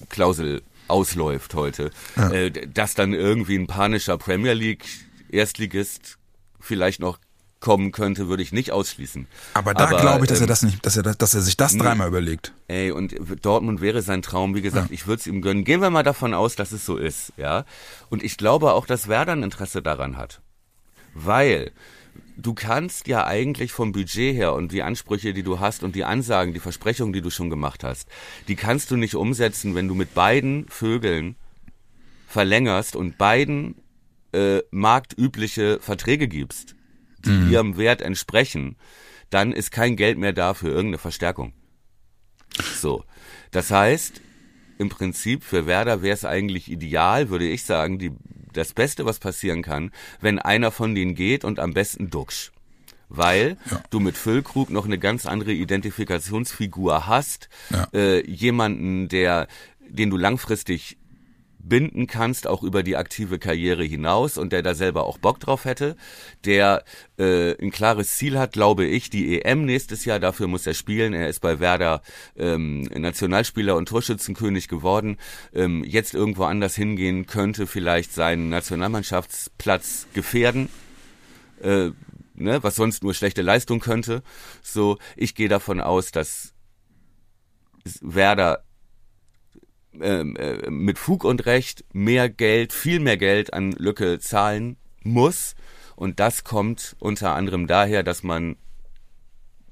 [SPEAKER 2] Klausel ausläuft heute.
[SPEAKER 3] Ja.
[SPEAKER 2] Äh, dass dann irgendwie ein panischer Premier League Erstligist vielleicht noch kommen könnte, würde ich nicht ausschließen.
[SPEAKER 3] aber da glaube ich, dass er
[SPEAKER 2] ähm,
[SPEAKER 3] das nicht, dass er, das- dass er sich das dreimal überlegt.
[SPEAKER 2] Ey, und Dortmund wäre sein Traum, wie gesagt, ich würde es ihm gönnen. Gehen wir mal davon aus, dass es so ist, ja. Und ich glaube auch, dass Werder ein Interesse daran hat. Weil du kannst ja eigentlich vom Budget her und die Ansprüche, die du hast und die Ansagen, die Versprechungen, die du schon gemacht hast, die kannst du nicht umsetzen, wenn du mit beiden Vögeln verlängerst und beiden äh, marktübliche Verträge gibst, die ihrem Wert entsprechen, dann ist kein Geld mehr da für irgendeine Verstärkung. So. Das heißt, im Prinzip für Werder wäre es eigentlich ideal, würde ich sagen, die, das Beste, was passieren kann, wenn einer von denen geht und am besten Duxch. Weil
[SPEAKER 3] Ja.
[SPEAKER 2] du mit Füllkrug noch eine ganz andere Identifikationsfigur hast,
[SPEAKER 3] Ja.
[SPEAKER 2] äh, jemanden, der, den du langfristig binden kannst, auch über die aktive Karriere hinaus und der da selber auch Bock drauf hätte, der äh, ein klares Ziel hat, glaube ich, die EM nächstes Jahr, dafür muss er spielen. Er ist bei Werder ähm, Nationalspieler und Torschützenkönig geworden, ähm, jetzt irgendwo anders hingehen könnte, vielleicht seinen Nationalmannschaftsplatz gefährden. Äh, ne, was sonst nur schlechte Leistung könnte. So, ich gehe davon aus, dass Werder äh, mit Fug und Recht mehr Geld, viel mehr Geld an Lücke zahlen muss. Und das kommt unter anderem daher, dass man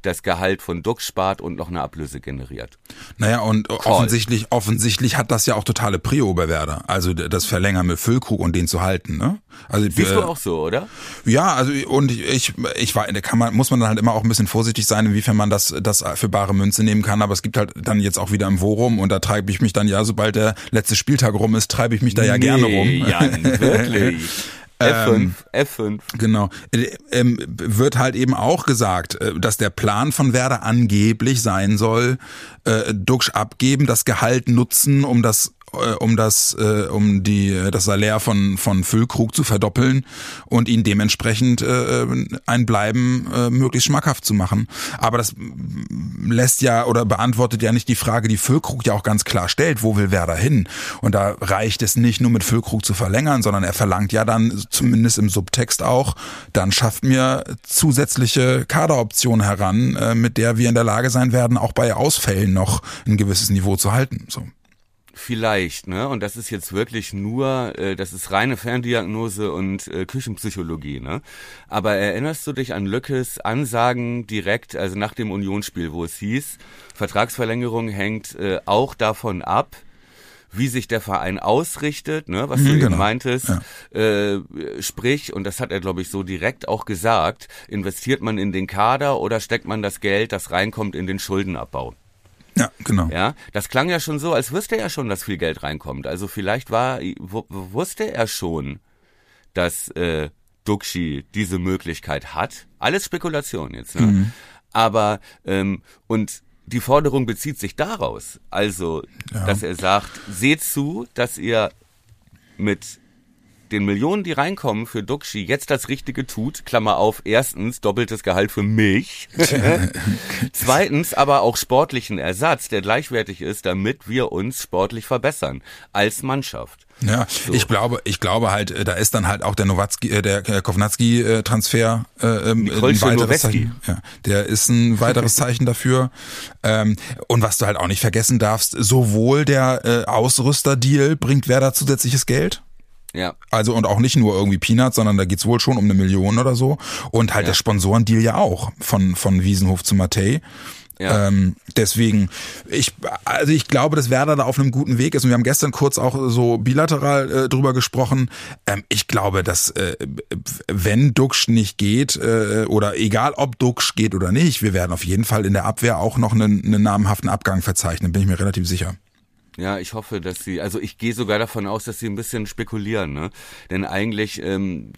[SPEAKER 2] das Gehalt von Duck spart und noch eine Ablöse generiert.
[SPEAKER 3] Naja, und offensichtlich, offensichtlich hat das ja auch totale Prio bei Werder. Also das Verlängern mit Füllkrug und den zu halten, ne? Also
[SPEAKER 2] Siehst
[SPEAKER 3] äh,
[SPEAKER 2] du auch so, oder?
[SPEAKER 3] Ja, also und ich, ich war, da kann man, muss man dann halt immer auch ein bisschen vorsichtig sein, inwiefern man das, das für bare Münze nehmen kann. Aber es gibt halt dann jetzt auch wieder im Worum und da treibe ich mich dann ja, sobald der letzte Spieltag rum ist, treibe ich mich da ja gerne rum.
[SPEAKER 2] Jan, wirklich. (laughs) F5, F5.
[SPEAKER 3] Genau. Äh, Ähm, wird halt eben auch gesagt, äh, dass der Plan von Werder angeblich sein soll, äh, Duxch abgeben, das Gehalt nutzen, um das äh, um das äh, um die äh, das Salär von von Füllkrug zu verdoppeln und ihn dementsprechend äh, ein Bleiben äh, möglichst schmackhaft zu machen. Aber das mm, lässt ja oder beantwortet ja nicht die Frage, die Füllkrug ja auch ganz klar stellt, wo will Werder hin? Und da reicht es nicht nur mit Füllkrug zu verlängern, sondern er verlangt ja dann zumindest im Subtext auch, dann schafft mir zusätzliche Kaderoptionen heran, äh, mit der wir in der Lage sein werden, auch bei Ausfällen noch ein gewisses Niveau zu halten. So.
[SPEAKER 2] Vielleicht, ne? Und das ist jetzt wirklich nur, äh, das ist reine Ferndiagnose und äh, Küchenpsychologie, ne? Aber erinnerst du dich an Lückes Ansagen direkt, also nach dem Unionsspiel, wo es hieß, Vertragsverlängerung hängt äh, auch davon ab, wie sich der Verein ausrichtet, ne, was du
[SPEAKER 3] Mhm,
[SPEAKER 2] eben
[SPEAKER 3] genau.
[SPEAKER 2] meintest, äh, sprich, und das hat er, glaube ich, so direkt auch gesagt, investiert man in den Kader oder steckt man das Geld, das reinkommt, in den Schuldenabbau?
[SPEAKER 3] Ja, genau.
[SPEAKER 2] Ja, das klang ja schon so, als wüsste er schon, dass viel Geld reinkommt. Also vielleicht war, wu- wusste er schon, dass äh, Duxi diese Möglichkeit hat. Alles Spekulation jetzt, ne?
[SPEAKER 3] Mhm.
[SPEAKER 2] Aber ähm, und die Forderung bezieht sich daraus, also,
[SPEAKER 3] Ja.
[SPEAKER 2] dass er sagt, seht zu, dass ihr mit den Millionen, die reinkommen für Duxi, jetzt das Richtige tut. Klammer auf, erstens doppeltes Gehalt für mich. (laughs) Zweitens aber auch sportlichen Ersatz, der gleichwertig ist, damit wir uns sportlich verbessern als Mannschaft.
[SPEAKER 3] Ja, ich glaube, ich glaube halt, äh, da ist dann halt auch der Nowatzki, äh, der äh, Kovnatski-Transfer äh, ähm,
[SPEAKER 2] Nikolsche
[SPEAKER 3] ein weiteres. Zeichen. Ja, der ist ein weiteres Zeichen dafür. Ähm, und was du halt auch nicht vergessen darfst, sowohl der äh, Ausrüster-Deal bringt Werder zusätzliches Geld.
[SPEAKER 2] Ja,
[SPEAKER 3] Also und auch nicht nur irgendwie Peanuts, sondern da geht's wohl schon um eine Million oder so. Und halt
[SPEAKER 2] Ja.
[SPEAKER 3] der Sponsorendeal ja auch von, von Wiesenhof zu Matei.
[SPEAKER 2] ja.
[SPEAKER 3] Ähm, deswegen, ich, also ich glaube, dass Werder da auf einem guten Weg ist. Und wir haben gestern kurz auch so bilateral äh, drüber gesprochen. Ähm, ich glaube, dass äh, wenn Duxch nicht geht, äh, oder egal ob Duxch geht oder nicht, wir werden auf jeden Fall in der Abwehr auch noch einen, einen namhaften Abgang verzeichnen, bin ich mir relativ sicher.
[SPEAKER 2] Ja, ich hoffe, dass sie, also ich gehe sogar davon aus, dass sie ein bisschen spekulieren, ne? Denn eigentlich ähm,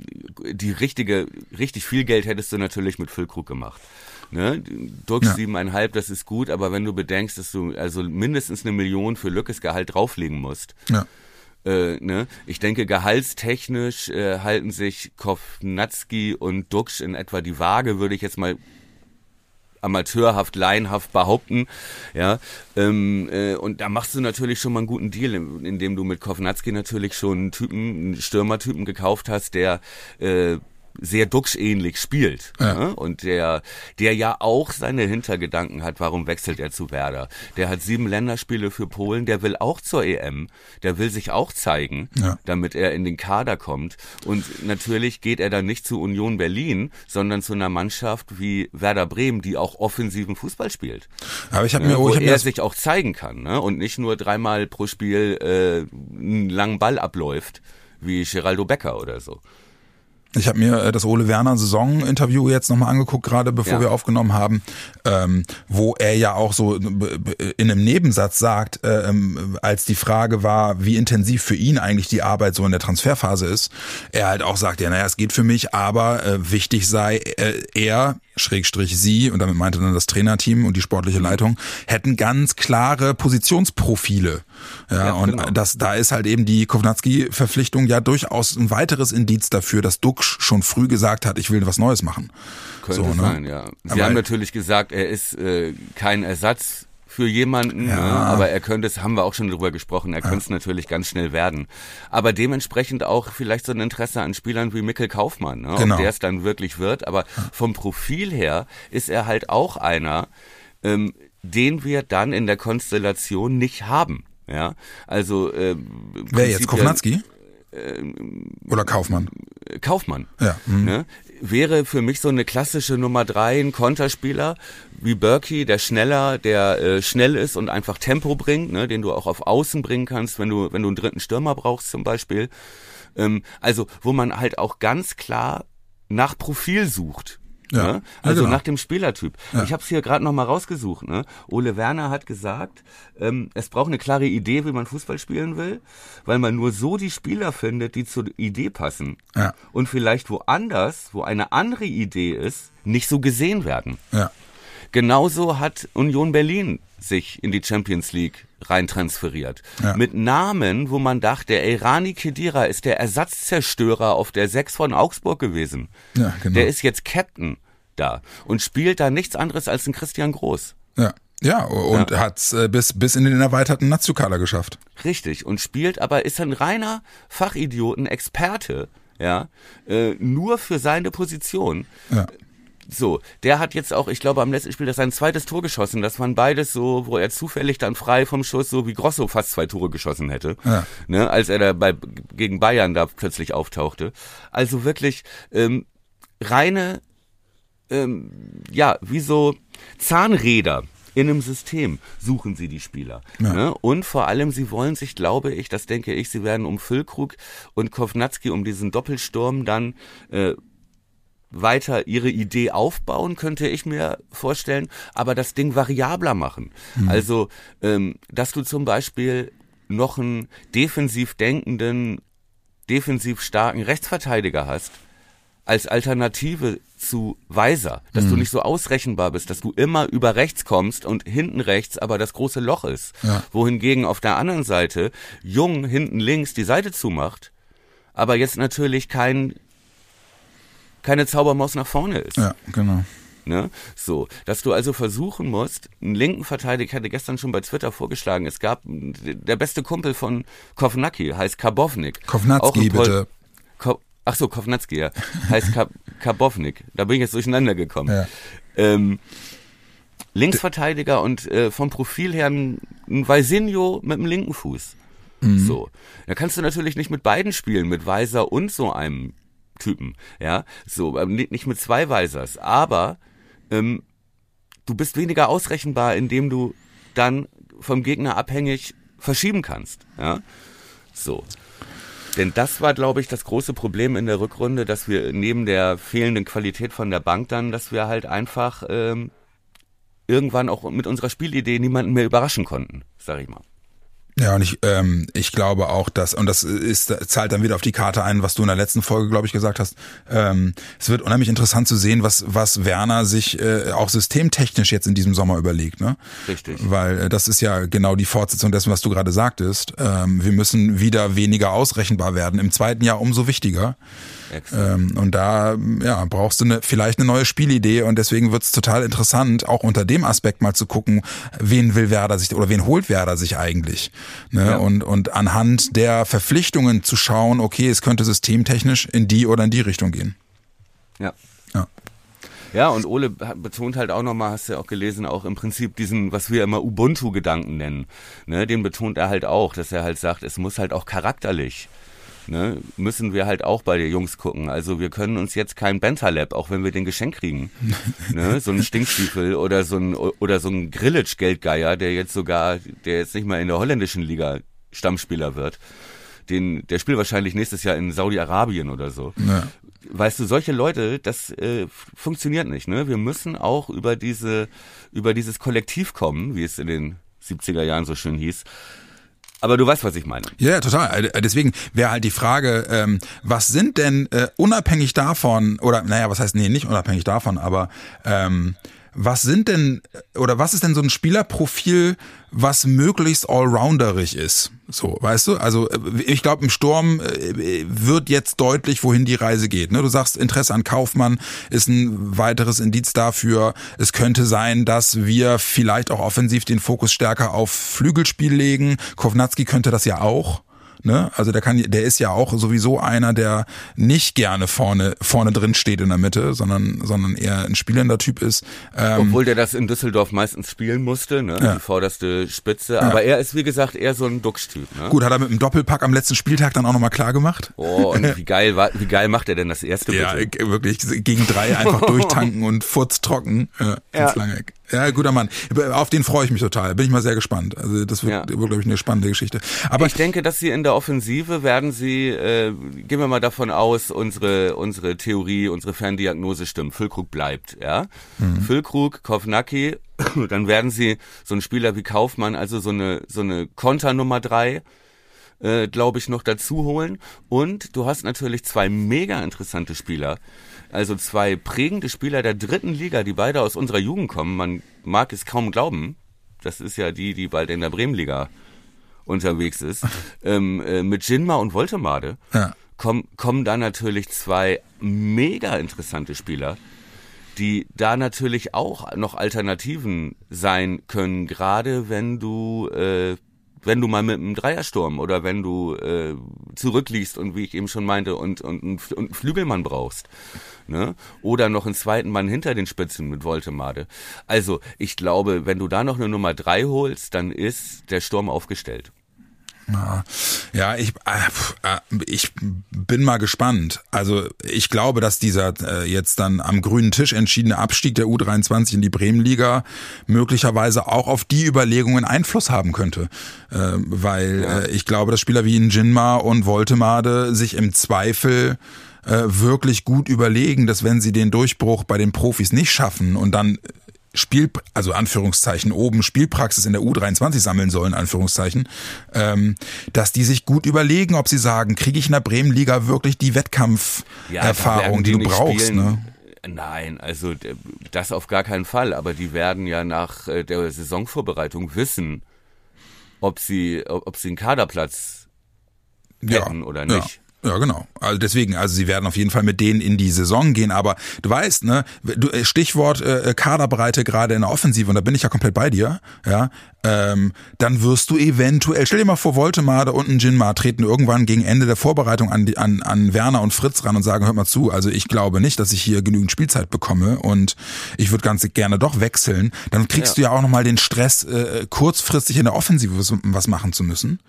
[SPEAKER 2] die richtige, richtig viel Geld hättest du natürlich mit Füllkrug gemacht. Ne? Durch
[SPEAKER 3] Ja.
[SPEAKER 2] siebeneinhalb, das ist gut, aber wenn du bedenkst, dass du also mindestens eine Million für Lückes Gehalt drauflegen musst,
[SPEAKER 3] Ja.
[SPEAKER 2] äh, ne? Ich denke, gehaltstechnisch äh, halten sich Kovnatski und Duxch in etwa die Waage, würde ich jetzt mal amateurhaft, laienhaft behaupten, ja. Ähm, äh, und da machst du natürlich schon mal einen guten Deal, indem du mit Kovnatski natürlich schon einen Typen, einen Stürmertypen gekauft hast, der äh, sehr duxch-ähnlich spielt. Ja. Ne? Und der, der ja auch seine Hintergedanken hat, warum wechselt er zu Werder. Der hat sieben Länderspiele für Polen, der will auch zur EM, der will sich auch zeigen, ja. damit er in den Kader kommt. Und natürlich geht er dann nicht zu Union Berlin, sondern zu einer Mannschaft wie Werder Bremen, die auch offensiven Fußball spielt.
[SPEAKER 3] Aber ich habe mir,
[SPEAKER 2] oh,
[SPEAKER 3] ich
[SPEAKER 2] hab er sich auch zeigen kann ne? und nicht nur dreimal pro Spiel äh, einen langen Ball abläuft wie Geraldo Becker oder so.
[SPEAKER 3] Ich habe mir äh, das Ole Werner Saison-Interview jetzt nochmal angeguckt, gerade bevor ja. wir aufgenommen haben, ähm, wo er ja auch so in einem Nebensatz sagt, ähm, als die Frage war, wie intensiv für ihn eigentlich die Arbeit so in der Transferphase ist, er halt auch sagt, ja, naja, es geht für mich, aber äh, wichtig sei, äh, er Schrägstrich sie, und damit meinte dann das Trainerteam und die sportliche mhm. Leitung, hätten ganz klare Positionsprofile. Ja, ja und genau. das, da ist halt eben die Kovnatski-Verpflichtung ja durchaus ein weiteres Indiz dafür, dass Duxch schon früh gesagt hat, ich will was Neues machen.
[SPEAKER 2] Könnte so, ne? sein, ja. Sie Aber haben natürlich gesagt, er ist äh, kein Ersatz für jemanden, ja. ne? aber er könnte es, haben wir auch schon drüber gesprochen, er ja. könnte es natürlich ganz schnell werden. Aber dementsprechend auch vielleicht so ein Interesse an Spielern wie Mikkel Kaufmann, ne? genau. der es dann wirklich wird. Aber vom Profil her ist er halt auch einer, ähm, den wir dann in der Konstellation nicht haben. Ja, also äh,
[SPEAKER 3] wer jetzt Kovnatski? Oder Kaufmann?
[SPEAKER 2] Kaufmann.
[SPEAKER 3] Ja.
[SPEAKER 2] Mhm. Ne? Wäre für mich so eine klassische Nummer drei, ein Konterspieler wie Berkey, der schneller, der äh, schnell ist und einfach Tempo bringt, ne? den du auch auf Außen bringen kannst, wenn du, wenn du einen dritten Stürmer brauchst zum Beispiel. Ähm, also, wo man halt auch ganz klar nach Profil sucht. Ja, ne? Also ja, genau. nach dem Spielertyp. Ja. Ich habe es hier gerade noch mal rausgesucht. Ne? Ole Werner hat gesagt, ähm, es braucht eine klare Idee, wie man Fußball spielen will, weil man nur so die Spieler findet, die zur Idee passen. Ja. Und vielleicht woanders, wo eine andere Idee ist, nicht so gesehen werden. Ja. Genauso hat Union Berlin sich in die Champions League rein transferiert. Ja. Mit Namen, wo man dachte, ey, Rani Kedira ist der Ersatzzerstörer auf der 6 von Augsburg gewesen. Ja, genau. Der ist jetzt Captain da und spielt da nichts anderes als ein Christian Groß.
[SPEAKER 3] Ja. Ja, und ja. hat's äh, bis, bis in den erweiterten Nazio-Kader geschafft.
[SPEAKER 2] Richtig, und spielt aber, ist ein reiner Fachidioten, Experte, ja, äh, nur für seine Position. Ja. So, der hat jetzt auch, ich glaube, am letzten Spiel das sein zweites Tor geschossen. Das waren beides so, wo er zufällig dann frei vom Schuss, so wie Grosso fast zwei Tore geschossen hätte. Ja. Ne, als er da bei, gegen Bayern da plötzlich auftauchte. Also wirklich ähm, reine, ähm, ja, wie so Zahnräder in einem System suchen sie die Spieler. Ja. Ne? Und vor allem, sie wollen sich, glaube ich, das denke ich, sie werden um Füllkrug und Kovnatski, um diesen Doppelsturm dann äh, weiter ihre Idee aufbauen, könnte ich mir vorstellen, aber das Ding variabler machen. Mhm. Also, ähm, dass du zum Beispiel noch einen defensiv denkenden, defensiv starken Rechtsverteidiger hast, als Alternative zu Weiser, dass mhm. du nicht so ausrechenbar bist, dass du immer über rechts kommst und hinten rechts aber das große Loch ist. Ja. Wohingegen auf der anderen Seite Jung hinten links die Seite zumacht, aber jetzt natürlich kein keine Zaubermaus nach vorne ist.
[SPEAKER 3] Ja, genau.
[SPEAKER 2] Ne? So, dass du also versuchen musst, einen linken Verteidiger, ich hatte gestern schon bei Twitter vorgeschlagen, es gab der beste Kumpel von Kovnacki, heißt Karbovnik.
[SPEAKER 3] Kovnatski, bitte.
[SPEAKER 2] Ko Ach so, Kovnatski, ja. Heißt Kar (laughs) Karbovnik. Da bin ich jetzt durcheinander gekommen. Ja. Ähm, Linksverteidiger und äh, vom Profil her ein, ein Weisinho mit dem linken Fuß. Mhm. So. Da kannst du natürlich nicht mit beiden spielen, mit Weiser und so einem Typen, ja, so, ähm, nicht mit zwei Weisers, aber ähm, du bist weniger ausrechenbar, indem du dann vom Gegner abhängig verschieben kannst, ja, so. Denn das war, glaube ich, das große Problem in der Rückrunde, dass wir neben der fehlenden Qualität von der Bank dann, dass wir halt einfach ähm, irgendwann auch mit unserer Spielidee niemanden mehr überraschen konnten, sag ich mal.
[SPEAKER 3] Ja, und ich, ähm, ich glaube auch, dass, und das ist, zahlt dann wieder auf die Karte ein, was du in der letzten Folge, glaube ich, gesagt hast. Ähm, es wird unheimlich interessant zu sehen, was, was Werner sich äh, auch systemtechnisch jetzt in diesem Sommer überlegt. Ne?
[SPEAKER 2] Richtig.
[SPEAKER 3] Weil äh, das ist ja genau die Fortsetzung dessen, was du gerade sagtest. Ähm, wir müssen wieder weniger ausrechenbar werden. Im zweiten Jahr umso wichtiger. Ähm, und da ja, brauchst du eine, vielleicht eine neue Spielidee und deswegen wird es total interessant, auch unter dem Aspekt mal zu gucken, wen will Werder sich oder wen holt Werder sich eigentlich. Ne? Ja. Und, und anhand der Verpflichtungen zu schauen, okay, es könnte systemtechnisch in die oder in die Richtung gehen.
[SPEAKER 2] Ja. Ja. Ja, und Ole betont halt auch nochmal, hast du ja auch gelesen, auch im Prinzip diesen, was wir immer Ubuntu-Gedanken nennen. Ne, den betont er halt auch, dass er halt sagt, es muss halt auch charakterlich ne, müssen wir halt auch bei den Jungs gucken. Also wir können uns jetzt kein Bentalab, auch wenn wir den Geschenk kriegen, (laughs) ne, so ein Stinkstiefel oder so ein oder so ein Grillage-Geldgeier, der jetzt sogar, der jetzt nicht mal in der holländischen Liga Stammspieler wird. Den, der spielt wahrscheinlich nächstes Jahr in Saudi-Arabien oder so. Ja. Weißt du, solche Leute, das äh, funktioniert nicht. Ne? Wir müssen auch über diese, über dieses Kollektiv kommen, wie es in den 70er Jahren so schön hieß, aber du weißt, was ich meine.
[SPEAKER 3] Ja, total. Äh, deswegen wäre halt die Frage, ähm, was sind denn äh, unabhängig davon, oder naja, was heißt, nee, nicht unabhängig davon, aber ähm, was sind denn oder was ist denn so ein Spielerprofil, was möglichst allrounderig ist? So, weißt du? Also ich glaube, im Sturm äh, wird jetzt deutlich, wohin die Reise geht. Ne? Du sagst, Interesse an Kaufmann ist ein weiteres Indiz dafür. Es könnte sein, dass wir vielleicht auch offensiv den Fokus stärker auf Flügelspiel legen. Kovnatski könnte das ja auch. Ne? Also der kann, der ist ja auch sowieso einer, der nicht gerne vorne vorne drin steht in der Mitte, sondern sondern eher ein spielender Typ ist.
[SPEAKER 2] Ähm, Obwohl der das in Düsseldorf meistens spielen musste, ne? Ja. Die vorderste Spitze. Ja. Aber er ist wie gesagt eher so ein Duxch-Typ. Ne?
[SPEAKER 3] Gut, hat er mit dem Doppelpack am letzten Spieltag dann auch nochmal klar gemacht.
[SPEAKER 2] Oh, und (laughs) wie geil war, wie geil macht er denn das erste?
[SPEAKER 3] Ja, bitte? wirklich gegen drei einfach (laughs) durchtanken und furztrocken ja, ja. ins lange Eck. Ja, guter Mann. Auf den freue ich mich total. Bin ich mal sehr gespannt. Also das wird, ja. wird glaube ich, eine spannende Geschichte.
[SPEAKER 2] Aber ich denke, dass sie in der Offensive werden sie, äh, gehen wir mal davon aus, unsere unsere Theorie, unsere Ferndiagnose stimmt. Füllkrug bleibt, ja. Mhm. Füllkrug, Kovnacki, dann werden sie so einen Spieler wie Kaufmann, also so eine so eine Konter Nummer drei äh, glaube ich, noch dazu holen. Und du hast natürlich zwei mega interessante Spieler. Also zwei prägende Spieler der dritten Liga, die beide aus unserer Jugend kommen. Man mag es kaum glauben. Das ist ja die, die bald in der Bremenliga unterwegs ist. (laughs) ähm, äh, mit Jinma und Voltemade ja. kommen, kommen da natürlich zwei mega interessante Spieler, die da natürlich auch noch Alternativen sein können, gerade wenn du äh, wenn du mal mit einem Dreiersturm oder wenn du äh, zurückliegst und wie ich eben schon meinte und, und, und Flügelmann brauchst. Ne? Oder noch einen zweiten Mann hinter den Spitzen mit Voltemade. Also ich glaube, wenn du da noch eine Nummer drei holst, dann ist der Sturm aufgestellt.
[SPEAKER 3] Ja, ich, äh, ich bin mal gespannt. Also ich glaube, dass dieser äh, jetzt dann am grünen Tisch entschiedene Abstieg der U23 in die Bremenliga möglicherweise auch auf die Überlegungen Einfluss haben könnte. Äh, weil ich glaube, dass Spieler wie Jinma und Voltemade sich im Zweifel wirklich gut überlegen, dass wenn sie den Durchbruch bei den Profis nicht schaffen und dann Spiel, also Anführungszeichen oben Spielpraxis in der U23 sammeln sollen, Anführungszeichen, ähm, dass die sich gut überlegen, ob sie sagen, kriege ich in der Bremenliga wirklich die Wettkampferfahrung, ja, die, die du brauchst, ne?
[SPEAKER 2] Nein, also das auf gar keinen Fall. Aber die werden ja nach äh, der Saisonvorbereitung wissen, ob sie, ob sie einen Kaderplatz hätten ja, oder nicht. Ja.
[SPEAKER 3] Ja, genau. Also deswegen, also sie werden auf jeden Fall mit denen in die Saison gehen, aber du weißt, ne, du, äh, Stichwort äh, Kaderbreite gerade in der Offensive, und da bin ich ja komplett bei dir, ja, ähm, dann wirst du eventuell, stell dir mal vor, Voltemade und ein Jinma treten irgendwann gegen Ende der Vorbereitung an, an, an Werner und Fritz ran und sagen, hört mal zu, also ich glaube nicht, dass ich hier genügend Spielzeit bekomme und ich würde ganz gerne doch wechseln. Dann kriegst ja. du ja auch nochmal den Stress, äh, kurzfristig in der Offensive was, was machen zu müssen.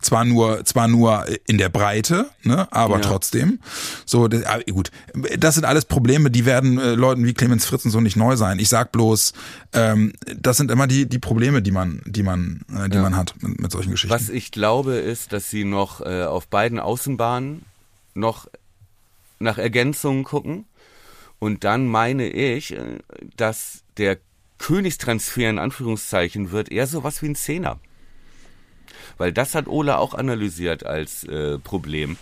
[SPEAKER 3] Zwar nur, zwar nur in der Breite, ne, aber ja. trotzdem. So, das, ah, gut. Das sind alles Probleme, die werden äh, Leuten wie Clemens Fritz und so nicht neu sein. Ich sag bloß, ähm, das sind immer die, die Probleme, die man, die man, äh, die ja. man hat mit, mit, solchen Geschichten.
[SPEAKER 2] Was ich glaube, ist, dass sie noch äh, auf beiden Außenbahnen noch nach Ergänzungen gucken. Und dann meine ich, äh, dass der Königstransfer in Anführungszeichen wird eher sowas wie ein Zehner. Weil das hat Ole auch analysiert als äh, Problem,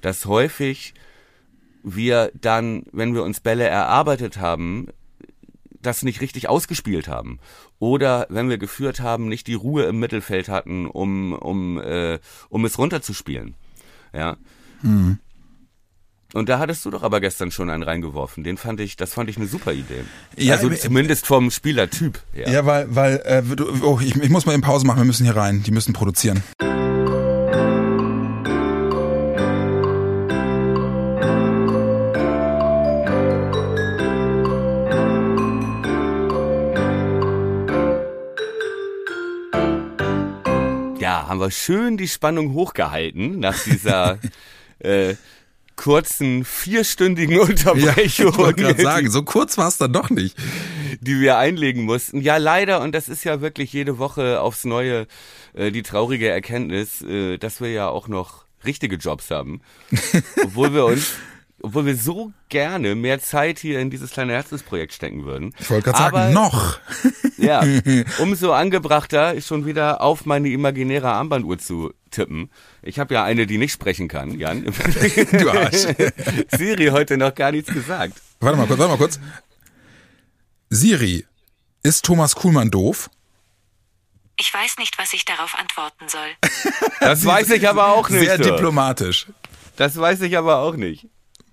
[SPEAKER 2] dass häufig wir dann, wenn wir uns Bälle erarbeitet haben, das nicht richtig ausgespielt haben. Oder wenn wir geführt haben, nicht die Ruhe im Mittelfeld hatten, um, um, äh, um es runterzuspielen. Ja. Mhm. Und da hattest du doch aber gestern schon einen reingeworfen. Den fand ich, das fand ich eine super Idee. Ja, also zumindest vom Spielertyp
[SPEAKER 3] her. Ja, weil, weil, äh, oh, ich, ich muss mal in Pause machen, wir müssen hier rein. Die müssen produzieren.
[SPEAKER 2] Ja, haben wir schön die Spannung hochgehalten nach dieser (laughs) äh, kurzen vierstündigen (laughs) Unterbrechung. Ja, ich
[SPEAKER 3] wollte gerade sagen, so kurz war es dann doch nicht.
[SPEAKER 2] Die wir einlegen mussten. Ja, leider, und das ist ja wirklich jede Woche aufs Neue äh, die traurige Erkenntnis, äh, dass wir ja auch noch richtige Jobs haben. (laughs) Obwohl wir uns obwohl wir so gerne mehr Zeit hier in dieses kleine Herzensprojekt stecken würden.
[SPEAKER 3] Ich wollte gerade sagen, noch. (laughs)
[SPEAKER 2] Ja, (laughs) umso angebrachter ist schon wieder auf meine imaginäre Armbanduhr zu tippen. Ich habe ja eine, die nicht sprechen kann, Jan. (laughs) Du Arsch. Siri heute noch gar nichts gesagt.
[SPEAKER 3] Warte mal kurz, warte mal kurz. Siri, ist Thomas Kuhlmann doof?
[SPEAKER 4] Ich weiß nicht, was ich darauf antworten soll.
[SPEAKER 2] Das weiß ich aber auch nicht.
[SPEAKER 3] Sehr diplomatisch.
[SPEAKER 2] Das weiß ich aber auch nicht.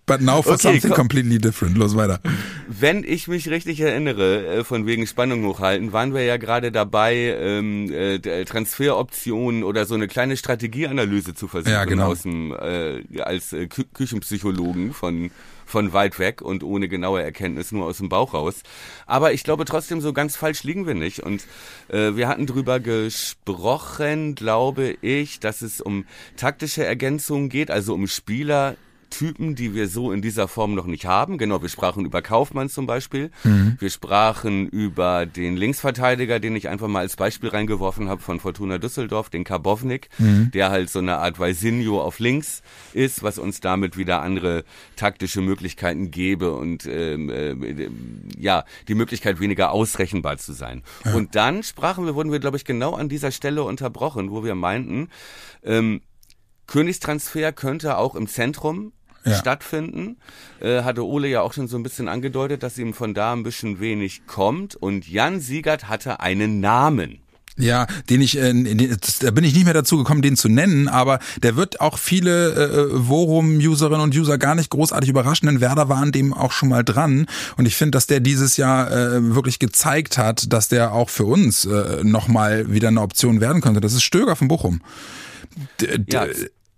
[SPEAKER 3] But now for okay, something completely different. Los weiter.
[SPEAKER 2] Wenn ich mich richtig erinnere, äh, von wegen Spannung hochhalten, waren wir ja gerade dabei, ähm, äh, Transferoptionen oder so eine kleine Strategieanalyse zu versuchen ja, genau. aus dem, äh, als äh, Kü Küchenpsychologen von von weit weg und ohne genaue Erkenntnis nur aus dem Bauch raus. Aber ich glaube trotzdem, so ganz falsch liegen wir nicht. Und äh, wir hatten drüber gesprochen, glaube ich, dass es um taktische Ergänzungen geht, also um Spieler, Typen, die wir so in dieser Form noch nicht haben. Genau, wir sprachen über Kaufmann zum Beispiel. Mhm. Wir sprachen über den Linksverteidiger, den ich einfach mal als Beispiel reingeworfen habe von Fortuna Düsseldorf, den Karbovnik, mhm. der halt so eine Art Weisinho auf links ist, was uns damit wieder andere taktische Möglichkeiten gäbe und ähm, äh, ja, die Möglichkeit weniger ausrechenbar zu sein. Ja. Und dann sprachen wir, wurden wir, glaube ich, genau an dieser Stelle unterbrochen, wo wir meinten, ähm, Königstransfer könnte auch im Zentrum ja. stattfinden. Äh, hatte Ole ja auch schon so ein bisschen angedeutet, dass ihm von da ein bisschen wenig kommt. Und Jan Siegert hatte einen Namen.
[SPEAKER 3] Ja, den ich, äh, da bin ich nicht mehr dazu gekommen, den zu nennen, aber der wird auch viele äh, Forum-Userinnen und User gar nicht großartig überraschen, denn Werder war an dem auch schon mal dran. Und ich finde, dass der dieses Jahr äh, wirklich gezeigt hat, dass der auch für uns äh, nochmal wieder eine Option werden könnte. Das ist Stöger von Bochum. D ja,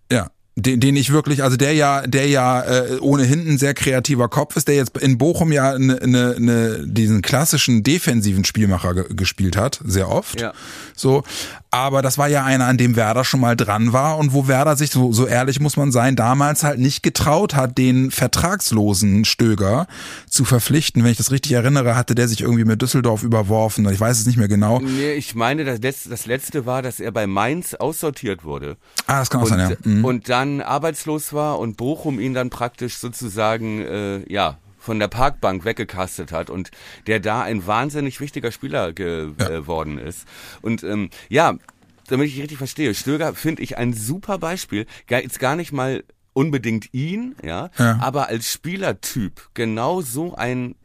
[SPEAKER 3] ja den, den ich wirklich, also der ja, der ja äh, ohnehin ein sehr kreativer Kopf ist, der jetzt in Bochum ja ne, ne, ne, diesen klassischen defensiven Spielmacher ge gespielt hat, sehr oft. Ja. So, aber das war ja einer, an dem Werder schon mal dran war und wo Werder sich, so, so ehrlich muss man sein, damals halt nicht getraut hat, den vertragslosen Stöger zu verpflichten. Wenn ich das richtig erinnere, hatte der sich irgendwie mit Düsseldorf überworfen. Ich weiß es nicht mehr genau.
[SPEAKER 2] Nee, ich meine, das letzte, das letzte war, dass er bei Mainz aussortiert wurde.
[SPEAKER 3] Ah, das kann auch
[SPEAKER 2] und,
[SPEAKER 3] sein, ja. Mhm.
[SPEAKER 2] Und dann arbeitslos war und Bochum ihn dann praktisch sozusagen, äh, ja, von der Parkbank weggekastet hat und der da ein wahnsinnig wichtiger Spieler geworden ja. ist. Und ähm, ja, damit ich richtig verstehe, Stöger finde ich ein super Beispiel. Jetzt gar nicht mal unbedingt ihn, ja, ja, aber als Spielertyp genau so ein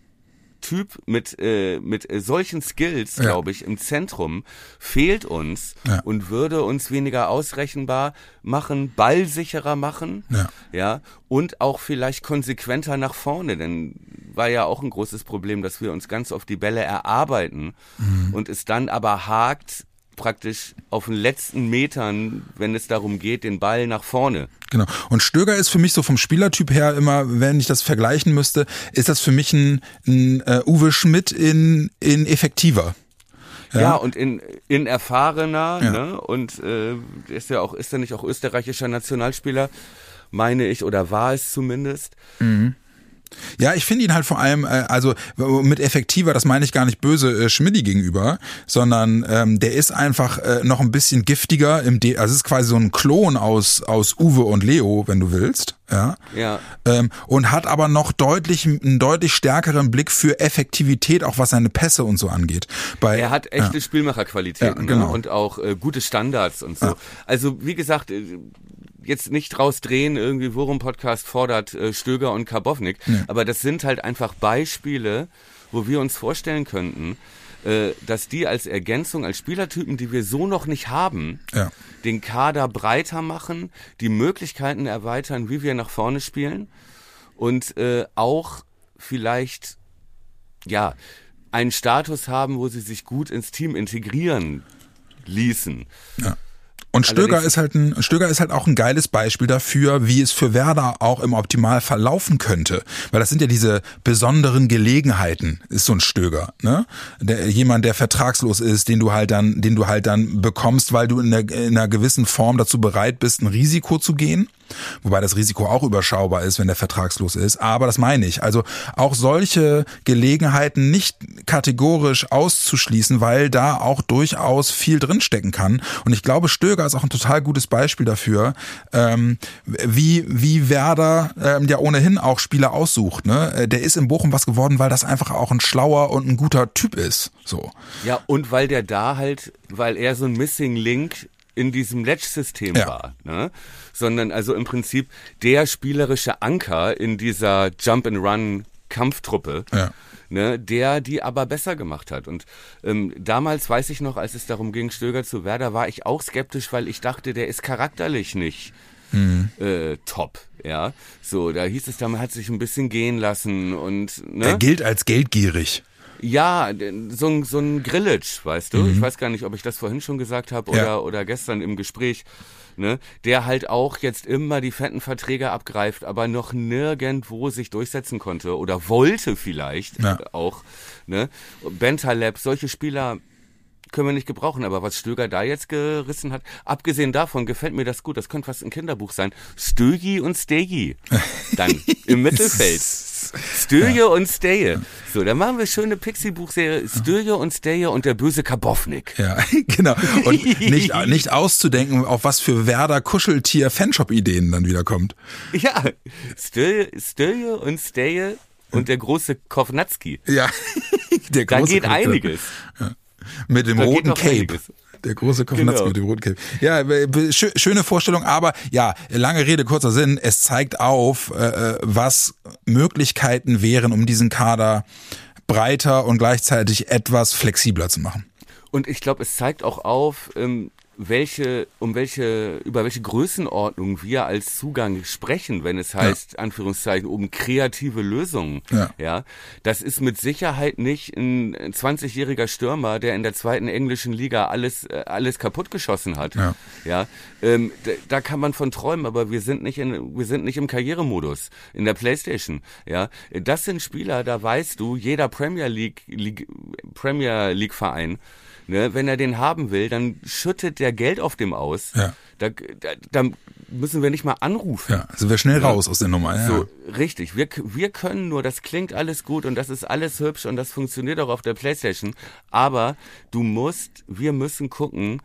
[SPEAKER 2] Typ mit, äh, mit äh, solchen Skills, ja. glaube ich, im Zentrum fehlt uns ja. und würde uns weniger ausrechenbar machen, ballsicherer machen, ja. ja, und auch vielleicht konsequenter nach vorne, denn war ja auch ein großes Problem, dass wir uns ganz oft die Bälle erarbeiten mhm. und es dann aber hakt, praktisch auf den letzten Metern, wenn es darum geht, den Ball nach vorne.
[SPEAKER 3] Genau. Und Stöger ist für mich so vom Spielertyp her immer, wenn ich das vergleichen müsste, ist das für mich ein, ein uh, Uwe Schmidt in, in effektiver.
[SPEAKER 2] Ja, ja und in, in erfahrener, ja. ne? Und äh, ist ja auch, ist er nicht auch österreichischer Nationalspieler, meine ich, oder war es zumindest. Mhm.
[SPEAKER 3] Ja, ich finde ihn halt vor allem, äh, also mit effektiver, das meine ich gar nicht böse äh, Schmidti gegenüber, sondern ähm, der ist einfach äh, noch ein bisschen giftiger im D also es ist quasi so ein Klon aus aus Uwe und Leo, wenn du willst, ja.
[SPEAKER 2] Ja.
[SPEAKER 3] Ähm, und hat aber noch deutlich einen deutlich stärkeren Blick für Effektivität, auch was seine Pässe und so angeht. Bei,
[SPEAKER 2] er hat echte
[SPEAKER 3] ja.
[SPEAKER 2] Spielmacherqualitäten
[SPEAKER 3] Ja, genau.
[SPEAKER 2] ne? und auch äh, gute Standards und so. Also wie gesagt, äh, jetzt nicht rausdrehen, irgendwie Worum Podcast fordert äh, Stöger und Karbovnik, aber das sind halt einfach Beispiele, wo wir uns vorstellen könnten, äh, dass die als Ergänzung, als Spielertypen, die wir so noch nicht haben,
[SPEAKER 3] Ja.
[SPEAKER 2] den Kader breiter machen, die Möglichkeiten erweitern, wie wir nach vorne spielen und äh, auch vielleicht ja einen Status haben, wo sie sich gut ins Team integrieren ließen.
[SPEAKER 3] Und Stöger
[SPEAKER 2] Allerdings-
[SPEAKER 3] ist halt ein Stöger ist halt auch ein geiles Beispiel dafür, wie es für Werder auch im Optimalfall laufen könnte, weil das sind ja diese besonderen Gelegenheiten, ist so ein Stöger, ne? Der, jemand, der vertragslos ist, den du halt dann, den du halt dann bekommst, weil du in, der, in einer gewissen Form dazu bereit bist, ein Risiko zu gehen. Wobei das Risiko auch überschaubar ist, wenn der vertragslos ist. Aber das meine ich. Also auch solche Gelegenheiten nicht kategorisch auszuschließen, weil da auch durchaus viel drinstecken kann. Und ich glaube, Stöger ist auch ein total gutes Beispiel dafür, ähm, wie, wie Werder ähm, ja ohnehin auch Spieler aussucht. Ne? Äh, Der ist in Bochum was geworden, weil das einfach auch ein schlauer und ein guter Typ ist. So.
[SPEAKER 2] Ja, und weil der da halt, weil er so ein Missing Link in diesem Ledge-System
[SPEAKER 3] Ja.
[SPEAKER 2] war, ne? Sondern also im Prinzip der spielerische Anker in dieser Jump-and-Run-Kampftruppe.
[SPEAKER 3] Ja.
[SPEAKER 2] Ne, der die aber besser gemacht hat. Und ähm, damals weiß ich noch, als es darum ging, Stöger zu Werder, war ich auch skeptisch, weil ich dachte, der ist charakterlich nicht äh, top. Ja, so, da hieß es, man hat sich ein bisschen gehen lassen und ne?
[SPEAKER 3] Er gilt als geldgierig.
[SPEAKER 2] Ja, so ein, so ein Grillage, weißt du? Ich weiß gar nicht, ob ich das vorhin schon gesagt habe oder,
[SPEAKER 3] Ja.
[SPEAKER 2] oder gestern im Gespräch. Ne? Der halt auch jetzt immer die fetten Verträge abgreift, aber noch nirgendwo sich durchsetzen konnte oder wollte vielleicht
[SPEAKER 3] Ja.
[SPEAKER 2] auch. Ne? Bentaleb, solche Spieler können wir nicht gebrauchen, aber was Stöger da jetzt gerissen hat, abgesehen davon gefällt mir das gut, das könnte fast ein Kinderbuch sein. Stögi und Stegi. Dann (laughs) im Mittelfeld. Stöge und Steje. So, dann machen wir schöne Pixie-Buchserie. Stöge und Steje und der böse Kabownik.
[SPEAKER 3] Ja, (laughs) genau. Und nicht, (laughs) nicht auszudenken, auf was für Werder Kuscheltier Fanshop-Ideen dann wieder kommt.
[SPEAKER 2] Ja, Stöge, und Steje und der große Kovnatski.
[SPEAKER 3] Ja, der
[SPEAKER 2] Da
[SPEAKER 3] große
[SPEAKER 2] geht
[SPEAKER 3] Charakter.
[SPEAKER 2] einiges.
[SPEAKER 3] Mit dem
[SPEAKER 2] Da
[SPEAKER 3] roten Cape.
[SPEAKER 2] einiges.
[SPEAKER 3] Der große Kovenatski
[SPEAKER 2] Genau.
[SPEAKER 3] mit dem roten Cape. Ja, äh, schö- schöne Vorstellung, aber ja, lange Rede, kurzer Sinn. Es zeigt auf, äh, äh, was Möglichkeiten wären, um diesen Kader breiter und gleichzeitig etwas flexibler zu machen.
[SPEAKER 2] Und ich glaube, es zeigt auch auf, ähm, welche, um welche, über welche Größenordnung wir als Zugang sprechen, wenn es heißt, Anführungszeichen, um kreative Lösungen.
[SPEAKER 3] Ja.
[SPEAKER 2] Das ist mit Sicherheit nicht ein 20-jähriger Stürmer, der in der zweiten englischen Liga alles, äh, alles kaputtgeschossen hat.
[SPEAKER 3] Ja.
[SPEAKER 2] Ja. Ähm, da, da kann man von träumen, aber wir sind nicht in, wir sind nicht im Karrieremodus in der Playstation. Ja. Das sind Spieler, da weißt du, jeder Premier League, League Premier League Verein, Ne, wenn er den haben will, dann schüttet der Geld auf dem aus.
[SPEAKER 3] Ja.
[SPEAKER 2] Da, da, da müssen wir nicht mal anrufen.
[SPEAKER 3] Ja, sind wir schnell raus aus der Nummer. Ja.
[SPEAKER 2] So, richtig. Wir, wir können nur, das klingt alles gut und das ist alles hübsch und das funktioniert auch auf der Playstation. Aber du musst, wir müssen gucken,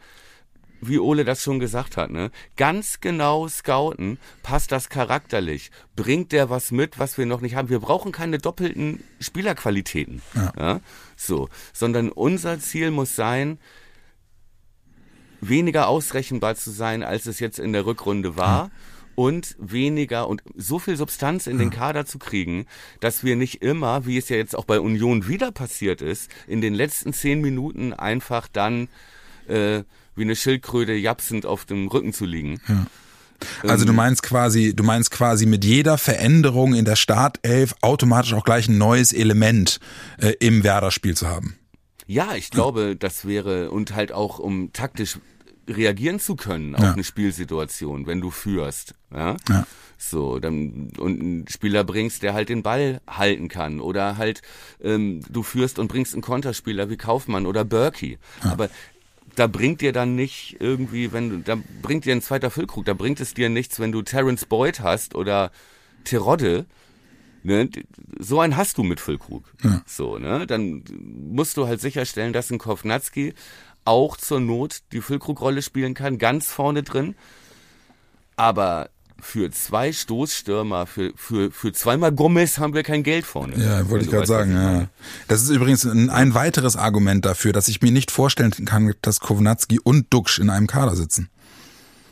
[SPEAKER 2] wie Ole das schon gesagt hat, ne? Ganz genau scouten, passt das charakterlich? Bringt der was mit, was wir noch nicht haben? Wir brauchen keine doppelten Spielerqualitäten. Ja. So, sondern unser Ziel muss sein, weniger ausrechenbar zu sein, als es jetzt in der Rückrunde war. Und weniger und so viel Substanz in den Kader zu kriegen, dass wir nicht immer, wie es ja jetzt auch bei Union wieder passiert ist, in den letzten zehn Minuten einfach dann äh, wie eine Schildkröte japsend auf dem Rücken zu liegen.
[SPEAKER 3] Also du meinst quasi, du meinst quasi mit jeder Veränderung in der Startelf automatisch auch gleich ein neues Element äh, im Werder-Spiel zu haben.
[SPEAKER 2] Ja, ich glaube, das wäre und halt auch um taktisch reagieren zu können auf
[SPEAKER 3] Ja.
[SPEAKER 2] eine Spielsituation, wenn du führst. Ja?
[SPEAKER 3] Ja.
[SPEAKER 2] So, dann und einen Spieler bringst, der halt den Ball halten kann. Oder halt ähm, du führst und bringst einen Konterspieler wie Kaufmann oder Berkey. Aber da bringt dir dann nicht irgendwie, wenn du, da bringt dir ein zweiter Füllkrug, da bringt es dir nichts, wenn du Terence Boyd hast oder Terodde, Ne, so einen hast du mit Füllkrug. Ja. So, ne? Dann musst du halt sicherstellen, dass ein Kovnatski auch zur Not die Füllkrug-Rolle spielen kann, ganz vorne drin. Aber für zwei Stoßstürmer, für, für, für zweimal Gomez haben wir kein Geld vorne.
[SPEAKER 3] Ja, wollte ich gerade sagen, ja. Das ist übrigens ein, ein, weiteres Argument dafür, dass ich mir nicht vorstellen kann, dass Kovnatski und Duxch in einem Kader sitzen.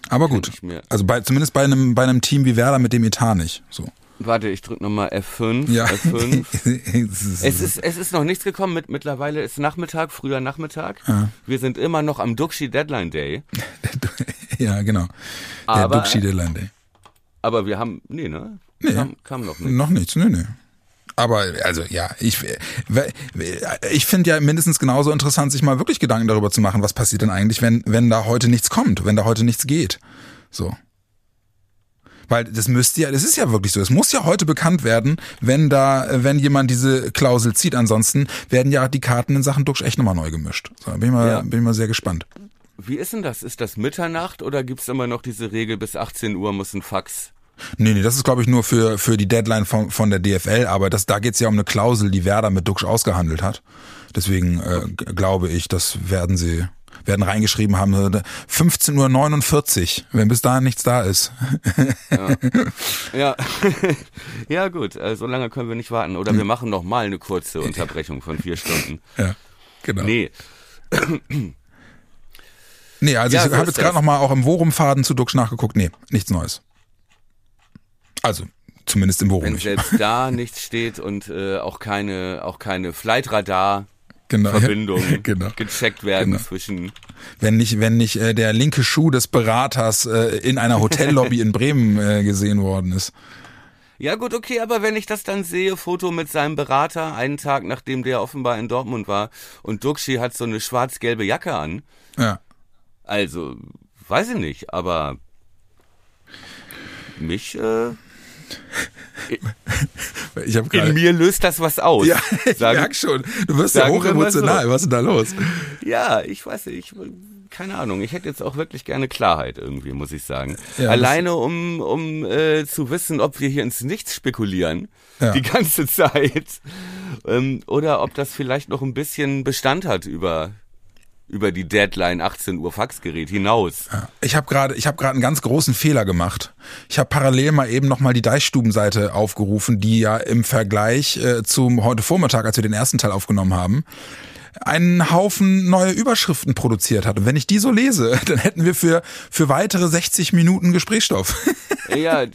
[SPEAKER 3] Aber gut. Also bei, zumindest bei einem, bei einem Team wie Werder mit dem Etat nicht. So.
[SPEAKER 2] Warte, ich drück nochmal F5. Ja. F5. (laughs) es, ist, es ist noch nichts gekommen. Mit, mittlerweile ist Nachmittag, früher Nachmittag. Ja. Wir sind immer noch am Duxi Deadline Day. (laughs)
[SPEAKER 3] ja, genau. Der aber, Duxi Deadline Day.
[SPEAKER 2] Aber wir haben, nee, ne? Nee. Kam, kam noch nichts.
[SPEAKER 3] Noch nichts, nee, nee. Aber also ja, ich ich finde ja mindestens genauso interessant, sich mal wirklich Gedanken darüber zu machen, was passiert denn eigentlich, wenn wenn da heute nichts kommt, wenn da heute nichts geht. So. Weil das müsste ja, das ist ja wirklich so. Es muss ja heute bekannt werden, wenn da, wenn jemand diese Klausel zieht. Ansonsten werden ja die Karten in Sachen Duxch echt nochmal neu gemischt. So, bin ich mal, ja. bin ich mal sehr gespannt.
[SPEAKER 2] Wie ist denn das? Ist das Mitternacht oder gibt's immer noch diese Regel, bis 18 Uhr muss ein Fax
[SPEAKER 3] Nee, nee, das ist glaube ich nur für für die Deadline von, von der DFL, aber das da geht's ja um eine Klausel, die Werder mit Duxch ausgehandelt hat. Deswegen äh, glaube ich, das werden sie werden reingeschrieben haben 15:49 Uhr, wenn bis dahin nichts da ist.
[SPEAKER 2] Ja, ja, (laughs) ja gut, äh, so lange können wir nicht warten oder wir machen noch mal eine kurze Unterbrechung von vier Stunden.
[SPEAKER 3] Ja, genau.
[SPEAKER 2] Nee.
[SPEAKER 3] Nee, also ja, ich so habe jetzt gerade noch mal auch im Worum-Faden zu Duxch nachgeguckt. Nee, nichts Neues. Also zumindest im Bochum
[SPEAKER 2] Wenn selbst da (laughs) nichts steht und äh, auch keine auch keine Flightradar
[SPEAKER 3] genau,
[SPEAKER 2] Verbindung (laughs)
[SPEAKER 3] genau,
[SPEAKER 2] gecheckt werden genau. zwischen
[SPEAKER 3] wenn nicht wenn nicht äh, der linke Schuh des Beraters äh, in einer Hotellobby in Bremen (laughs) äh, gesehen worden ist.
[SPEAKER 2] Ja gut, okay, aber wenn ich das dann sehe, Foto mit seinem Berater, einen Tag nachdem der offenbar in Dortmund war und Duxi hat so eine schwarz-gelbe Jacke an.
[SPEAKER 3] Ja.
[SPEAKER 2] Also, weiß ich nicht, aber mich äh, (laughs)
[SPEAKER 3] ich hab grade,
[SPEAKER 2] In mir löst das was aus.
[SPEAKER 3] Ja, ich sagen, merk schon. Du wirst ja hochemotional. So. Was ist denn da los?
[SPEAKER 2] Ja, ich weiß nicht. Ich, keine Ahnung. Ich hätte jetzt auch wirklich gerne Klarheit irgendwie, muss ich sagen. Ja, Alleine um, um äh, zu wissen, ob wir hier ins Nichts spekulieren. Ja. Die ganze (laughs) Zeit. Ähm, oder ob das vielleicht noch ein bisschen Bestand hat über über die Deadline 18 Uhr Faxgerät hinaus.
[SPEAKER 3] Ich habe gerade ich habe gerade einen ganz großen Fehler gemacht. Ich habe parallel mal eben noch mal die Deichstubenseite aufgerufen, die ja im Vergleich äh, zum heute Vormittag, als wir den ersten Teil aufgenommen haben, einen Haufen neue Überschriften produziert hat. Und wenn ich die so lese, (laughs) dann hätten wir für, für weitere 60 Minuten Gesprächsstoff. (laughs)
[SPEAKER 2] Ja,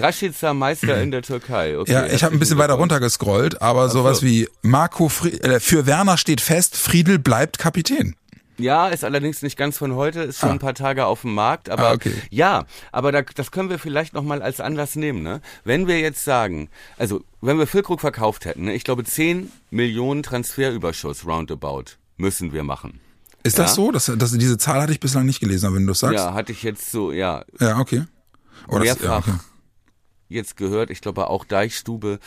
[SPEAKER 2] Rashica Meister in der Türkei.
[SPEAKER 3] Okay, ja, ich habe ein bisschen weiter runtergescrollt, aber sowas wie Marco Fried, äh, für Werner steht fest, Friedel bleibt Kapitän.
[SPEAKER 2] Ja, ist allerdings nicht ganz von heute, ist schon ah. ein paar Tage auf dem Markt, aber
[SPEAKER 3] ah, okay.
[SPEAKER 2] ja, aber da, das können wir vielleicht noch mal als Anlass nehmen, ne? Wenn wir jetzt sagen, also wenn wir Füllkrug verkauft hätten, ne, ich glaube 10 Millionen Transferüberschuss roundabout müssen wir machen.
[SPEAKER 3] Ist ja? das so? Das, das, diese Zahl hatte ich bislang nicht gelesen, aber wenn du das sagst.
[SPEAKER 2] Ja, hatte ich jetzt so, ja.
[SPEAKER 3] Ja, okay.
[SPEAKER 2] Oh, mehrfach das, ja, okay. jetzt gehört, ich glaube auch Deichstube.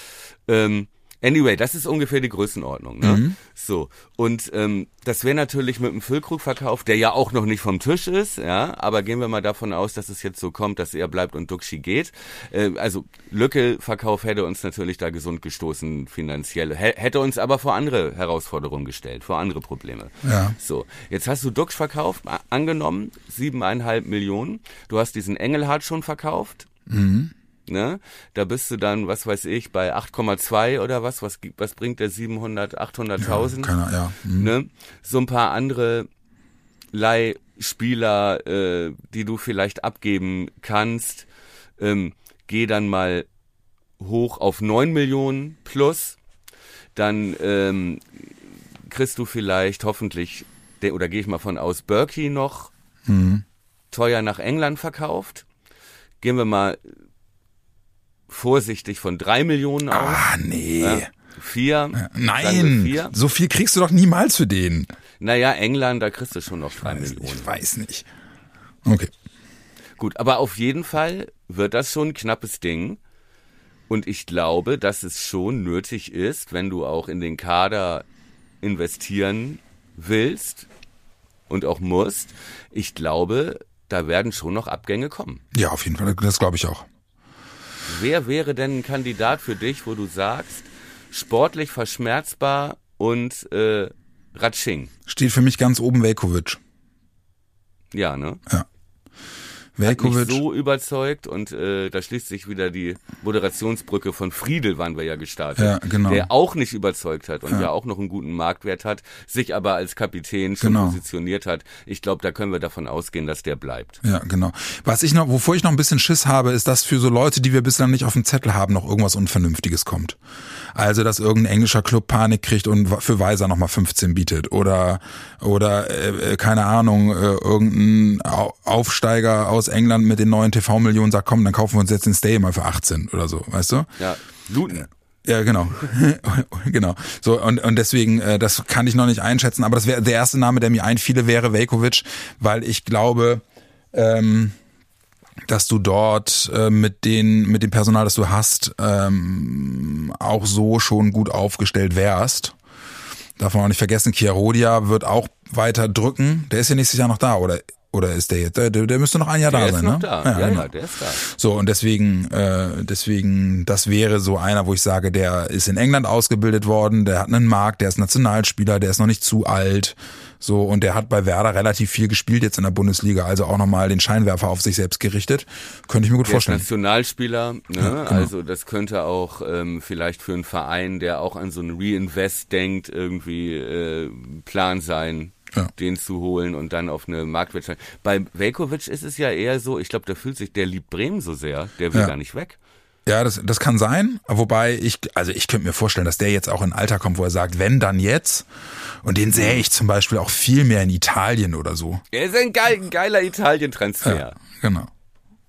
[SPEAKER 2] Ähm, Anyway, das ist ungefähr die Größenordnung. Ne? Mhm. So und ähm, das wäre natürlich mit dem Füllkrugverkauf, der ja auch noch nicht vom Tisch ist, ja. Aber gehen wir mal davon aus, dass es jetzt so kommt, dass er bleibt und Duxi geht. Äh, also Lücke-Verkauf hätte uns natürlich da gesund gestoßen finanziell, H hätte uns aber vor andere Herausforderungen gestellt, vor andere Probleme.
[SPEAKER 3] Ja.
[SPEAKER 2] So, jetzt hast du Dux verkauft, angenommen siebeneinhalb Millionen. Du hast diesen Engelhardt schon verkauft.
[SPEAKER 3] Mhm
[SPEAKER 2] ne? Da bist du dann, was weiß ich, bei 8,2 oder was, was, was bringt der 700, 800.000?
[SPEAKER 3] Ja, ja.
[SPEAKER 2] Mhm. Ne? So ein paar andere Leihspieler, äh, die du vielleicht abgeben kannst, ähm, geh dann mal hoch auf 9 Millionen plus, dann ähm, kriegst du vielleicht hoffentlich, oder gehe ich mal von aus, Berkey noch
[SPEAKER 3] mhm.
[SPEAKER 2] teuer nach England verkauft. Gehen wir mal vorsichtig von drei Millionen aus.
[SPEAKER 3] Ah, nee. Ja,
[SPEAKER 2] vier.
[SPEAKER 3] Nein, vier. so viel kriegst du doch niemals für den.
[SPEAKER 2] Naja, England, da kriegst du schon noch drei Millionen.
[SPEAKER 3] ich weiß nicht. Okay.
[SPEAKER 2] Gut, aber auf jeden Fall wird das schon ein knappes Ding. Und ich glaube, dass es schon nötig ist, wenn du auch in den Kader investieren willst und auch musst. Ich glaube, da werden schon noch Abgänge kommen.
[SPEAKER 3] Ja, auf jeden Fall. Das glaube ich auch.
[SPEAKER 2] Wer wäre denn ein Kandidat für dich, wo du sagst, sportlich verschmerzbar und äh, Ratsching?
[SPEAKER 3] Steht für mich ganz oben Velkovic.
[SPEAKER 2] Ja, ne?
[SPEAKER 3] Ja.
[SPEAKER 2] Velkovic. Hat so überzeugt und äh, da schließt sich wieder die Moderationsbrücke von Friedel, waren wir ja gestartet,
[SPEAKER 3] ja, genau.
[SPEAKER 2] der auch nicht überzeugt hat und ja. ja auch noch einen guten Marktwert hat, sich aber als Kapitän schon genau. positioniert hat. Ich glaube, da können wir davon ausgehen, dass der bleibt.
[SPEAKER 3] Ja, genau. Was ich noch, wovor ich noch ein bisschen Schiss habe, ist, dass für so Leute, die wir bislang nicht auf dem Zettel haben, noch irgendwas Unvernünftiges kommt. Also, dass irgendein englischer Club Panik kriegt und für Weiser nochmal 15 bietet oder oder äh, keine Ahnung, äh, irgendein Aufsteiger aus England mit den neuen TV-Millionen sagt, komm, dann kaufen wir uns jetzt den Stay mal für 18 oder so, weißt du?
[SPEAKER 2] Ja, Luton.
[SPEAKER 3] Ja, genau. (laughs) genau. So, und, und deswegen, äh, das kann ich noch nicht einschätzen, aber das wäre der erste Name, der mir einfiele, wäre Velkovic, weil ich glaube, ähm, dass du dort äh, mit den mit dem Personal, das du hast, ähm, auch so schon gut aufgestellt wärst. Darf man auch nicht vergessen, Chiarodia wird auch weiter drücken. Der ist ja nächstes Jahr noch da, oder oder ist der jetzt? Der, der müsste noch ein Jahr
[SPEAKER 2] der
[SPEAKER 3] da sein,
[SPEAKER 2] ne?
[SPEAKER 3] Da.
[SPEAKER 2] Ja, ja, genau. ja, der ist da.
[SPEAKER 3] So und deswegen, äh, deswegen, das wäre so einer, wo ich sage, der ist in England ausgebildet worden, der hat einen Markt, der ist Nationalspieler, der ist noch nicht zu alt. So, und der hat bei Werder relativ viel gespielt jetzt in der Bundesliga, also auch nochmal den Scheinwerfer auf sich selbst gerichtet. Könnte ich mir gut
[SPEAKER 2] der
[SPEAKER 3] vorstellen.
[SPEAKER 2] Ist Nationalspieler, ne? Ja, genau. also das könnte auch ähm, vielleicht für einen Verein, der auch an so ein Reinvest denkt, irgendwie äh, Plan sein. Ja. den zu holen und dann auf eine Marktwirtschaft. Bei Velkovic ist es ja eher so, ich glaube, der fühlt sich, der liebt Bremen so sehr, der will ja. gar nicht weg.
[SPEAKER 3] Ja, das, das kann sein. Wobei ich, also ich könnte mir vorstellen, dass der jetzt auch in ein Alter kommt, wo er sagt, wenn dann jetzt. Und den sehe ich zum Beispiel auch viel mehr in Italien oder so.
[SPEAKER 2] Er ist ein, geil, ein geiler Italien-Transfer. Ja,
[SPEAKER 3] genau.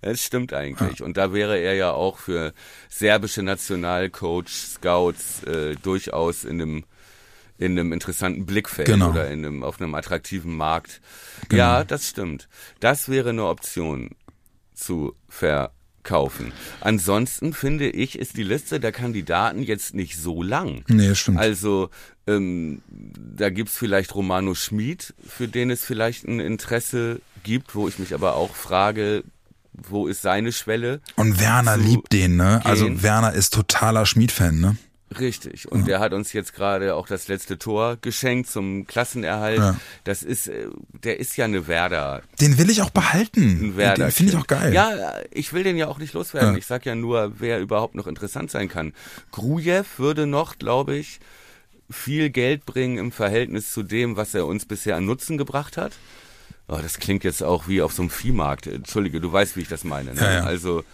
[SPEAKER 2] Das stimmt eigentlich. Ja. Und da wäre er ja auch für serbische Nationalcoach, Scouts äh, durchaus in einem in einem interessanten Blickfeld genau. oder in einem, auf einem attraktiven Markt. Genau. Ja, das stimmt. Das wäre eine Option zu ver kaufen. Ansonsten finde ich, ist die Liste der Kandidaten jetzt nicht so lang.
[SPEAKER 3] Nee, stimmt.
[SPEAKER 2] Also ähm, da gibt's vielleicht Romano Schmid, für den es vielleicht ein Interesse gibt, wo ich mich aber auch frage, wo ist seine Schwelle?
[SPEAKER 3] Und Werner liebt den, ne? Also gehen? Also Werner ist totaler Schmid-Fan, ne?
[SPEAKER 2] Richtig. Und ja. der hat uns jetzt gerade auch das letzte Tor geschenkt zum Klassenerhalt. Ja. Das ist, äh, der ist ja eine Werder.
[SPEAKER 3] Den will ich auch behalten. Ein Werder. Den finde ich auch geil.
[SPEAKER 2] Ja, ich will den ja auch nicht loswerden. Ja. Ich sag ja nur, wer überhaupt noch interessant sein kann. Grujew würde noch, glaube ich, viel Geld bringen im Verhältnis zu dem, was er uns bisher an Nutzen gebracht hat. Oh, das klingt jetzt auch wie auf so einem Viehmarkt. Entschuldige, du weißt, wie ich das meine. Ne? Also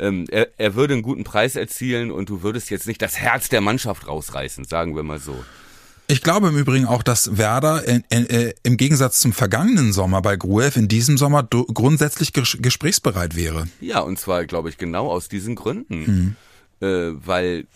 [SPEAKER 2] ähm, er, er würde einen guten Preis erzielen und du würdest jetzt nicht das Herz der Mannschaft rausreißen, sagen wir mal so.
[SPEAKER 3] Ich glaube im Übrigen auch, dass Werder in, in, äh, im Gegensatz zum vergangenen Sommer bei Gruev in diesem Sommer grundsätzlich ges gesprächsbereit wäre.
[SPEAKER 2] Ja, und zwar, glaube ich, genau aus diesen Gründen. Mhm. Äh, weil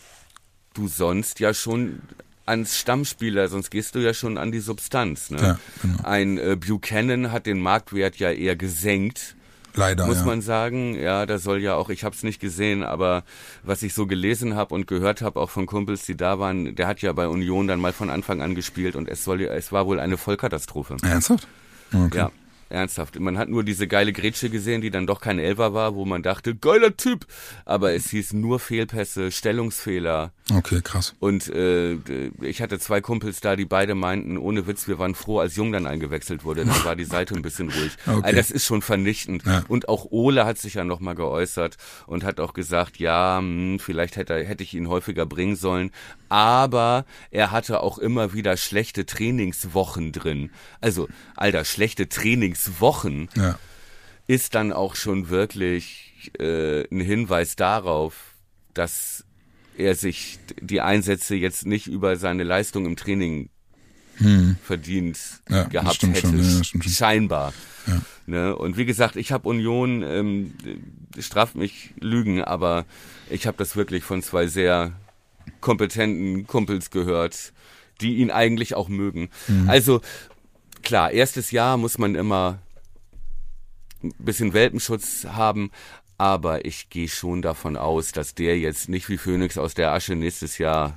[SPEAKER 2] du sonst ja schon ans Stammspieler, sonst gehst du ja schon an die Substanz. Ne? Ja, genau. Ein äh, Buchanan hat den Marktwert ja eher gesenkt
[SPEAKER 3] Leider.
[SPEAKER 2] Muss
[SPEAKER 3] ja.
[SPEAKER 2] man sagen. Ja, da soll ja auch, ich habe es nicht gesehen, aber was ich so gelesen habe und gehört habe, auch von Kumpels, die da waren, der hat ja bei Union dann mal von Anfang an gespielt und es soll es war wohl eine Vollkatastrophe.
[SPEAKER 3] Ernsthaft?
[SPEAKER 2] Okay. Ja. Ernsthaft. Man hat nur diese geile Grätsche gesehen, die dann doch kein Elfer war, wo man dachte, geiler Typ. Aber es hieß nur Fehlpässe, Stellungsfehler.
[SPEAKER 3] Okay, krass.
[SPEAKER 2] Und äh, ich hatte zwei Kumpels da, die beide meinten, ohne Witz, wir waren froh, als Jung dann eingewechselt wurde. Dann war die Seite ein bisschen ruhig. (laughs) Okay. Also das ist schon vernichtend. Ja. Und auch Ole hat sich ja nochmal geäußert und hat auch gesagt, ja, mh, hm, vielleicht hätte, hätte ich ihn häufiger bringen sollen. Aber er hatte auch immer wieder schlechte Trainingswochen drin. Also, Alter, schlechte Trainingswochen ja. ist dann auch schon wirklich äh, ein Hinweis darauf, dass er sich die Einsätze jetzt nicht über seine Leistung im Training hm. verdient ja, gehabt hätte. Schon, ja, scheinbar. Ja. Ne? Und wie gesagt, ich habe Union, ähm, straft mich Lügen, aber ich habe das wirklich von zwei sehr kompetenten Kumpels gehört, die ihn eigentlich auch mögen. Mhm. Also klar, erstes Jahr muss man immer ein bisschen Welpenschutz haben, aber ich gehe schon davon aus, dass der jetzt nicht wie Phoenix aus der Asche nächstes Jahr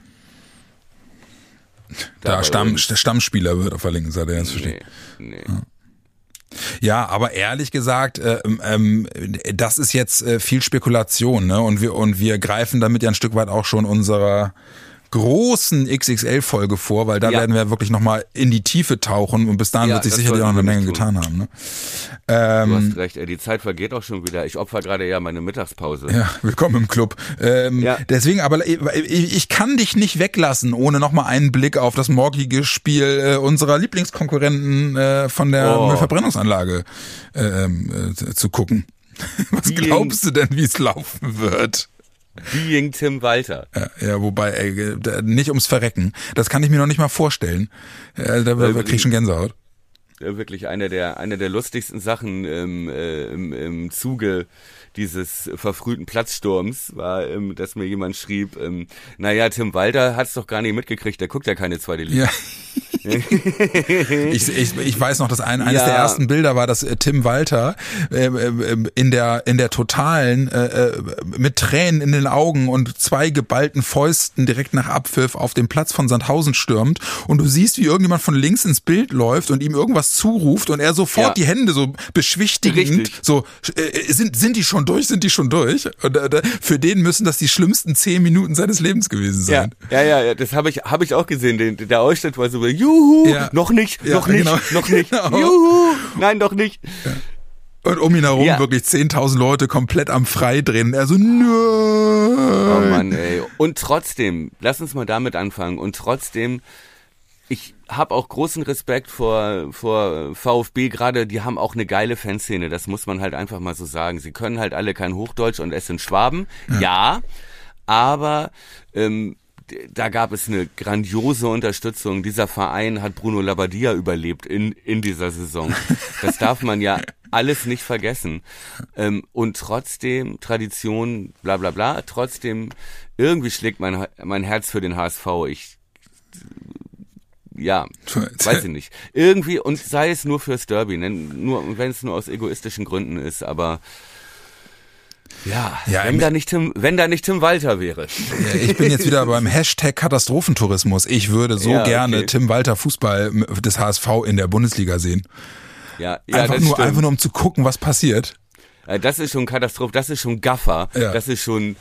[SPEAKER 2] (laughs)
[SPEAKER 3] der, Stamm, der Stammspieler wird auf der linken Seite, jetzt verstehe.
[SPEAKER 2] Nee, nee. Ja.
[SPEAKER 3] Ja, aber ehrlich gesagt, äh, ähm, das ist jetzt äh, viel Spekulation, ne? Und wir und wir greifen damit ja ein Stück weit auch schon unserer großen XXL-Folge vor, weil da ja. werden wir wirklich nochmal in die Tiefe tauchen und bis dahin ja, wird sich sicherlich auch noch eine Menge tun. getan haben. Ne?
[SPEAKER 2] Ähm, du hast ähm, recht, ey, die Zeit vergeht auch schon wieder. Ich opfer gerade ja meine Mittagspause.
[SPEAKER 3] Ja, willkommen im Club. Ähm, ja. Deswegen, aber ich, ich kann dich nicht weglassen, ohne nochmal einen Blick auf das morgige Spiel äh, unserer Lieblingskonkurrenten äh, von der oh. Verbrennungsanlage äh, äh, zu gucken. (laughs) Was glaubst du denn, wie es laufen wird?
[SPEAKER 2] Being Tim Walter.
[SPEAKER 3] Ja, ja wobei, ey, nicht ums Verrecken. Das kann ich mir noch nicht mal vorstellen. Da äh, krieg ich schon Gänsehaut.
[SPEAKER 2] Wirklich eine der, eine der lustigsten Sachen im, äh, im, im Zuge dieses verfrühten Platzsturms war, ähm, dass mir jemand schrieb, ähm, naja, Tim Walter hat's doch gar nicht mitgekriegt, der guckt ja keine zweite Liga. Ja. (laughs) (laughs)
[SPEAKER 3] ich, ich, ich weiß noch, dass ein, eines ja. der ersten Bilder war, dass äh, Tim Walter äh, äh, in der in der totalen äh, äh, mit Tränen in den Augen und zwei geballten Fäusten direkt nach Abpfiff auf den Platz von Sandhausen stürmt und du siehst, wie irgendjemand von links ins Bild läuft und ihm irgendwas zuruft und er sofort ja. die Hände so beschwichtigend Richtig. so sind sind die schon durch, sind die schon durch und für den müssen das die schlimmsten zehn Minuten seines Lebens gewesen sein.
[SPEAKER 2] Ja, ja, ja, das habe ich habe ich auch gesehen. Den, der Ausschnitt war so, juhu, ja. noch nicht, ja, noch nicht, genau. noch nicht, genau. juhu, nein, doch nicht. Ja.
[SPEAKER 3] Und um ihn herum ja. wirklich 10.000 Leute komplett am Freidrehen. Er so, nö.
[SPEAKER 2] Oh Mann, ey. Und trotzdem, lass uns mal damit anfangen. Und trotzdem, ich habe auch großen Respekt vor, vor VfB gerade, die haben auch eine geile Fanszene, das muss man halt einfach mal so sagen. Sie können halt alle kein Hochdeutsch und es sind Schwaben, ja, ja aber ähm, da gab es eine grandiose Unterstützung. Dieser Verein hat Bruno Labbadia überlebt in, in dieser Saison. Das darf man ja alles nicht vergessen. Ähm, und trotzdem, Tradition, bla bla bla, trotzdem, irgendwie schlägt mein, mein Herz für den HSV. Ich, ja, weiß ich nicht. Irgendwie, und sei es nur fürs Derby, ne? nur, wenn es nur aus egoistischen Gründen ist, aber ja, ja wenn, da nicht Tim, wenn da nicht Tim Walter wäre.
[SPEAKER 3] Ja, ich bin jetzt wieder beim Hashtag Katastrophentourismus. Ich würde so ja, okay. gerne Tim Walter Fußball des HSV in der Bundesliga sehen. Ja, ja einfach, nur, einfach nur um zu gucken, was passiert.
[SPEAKER 2] Äh, das ist schon Katastrophe, das ist schon Gaffer, das ist schon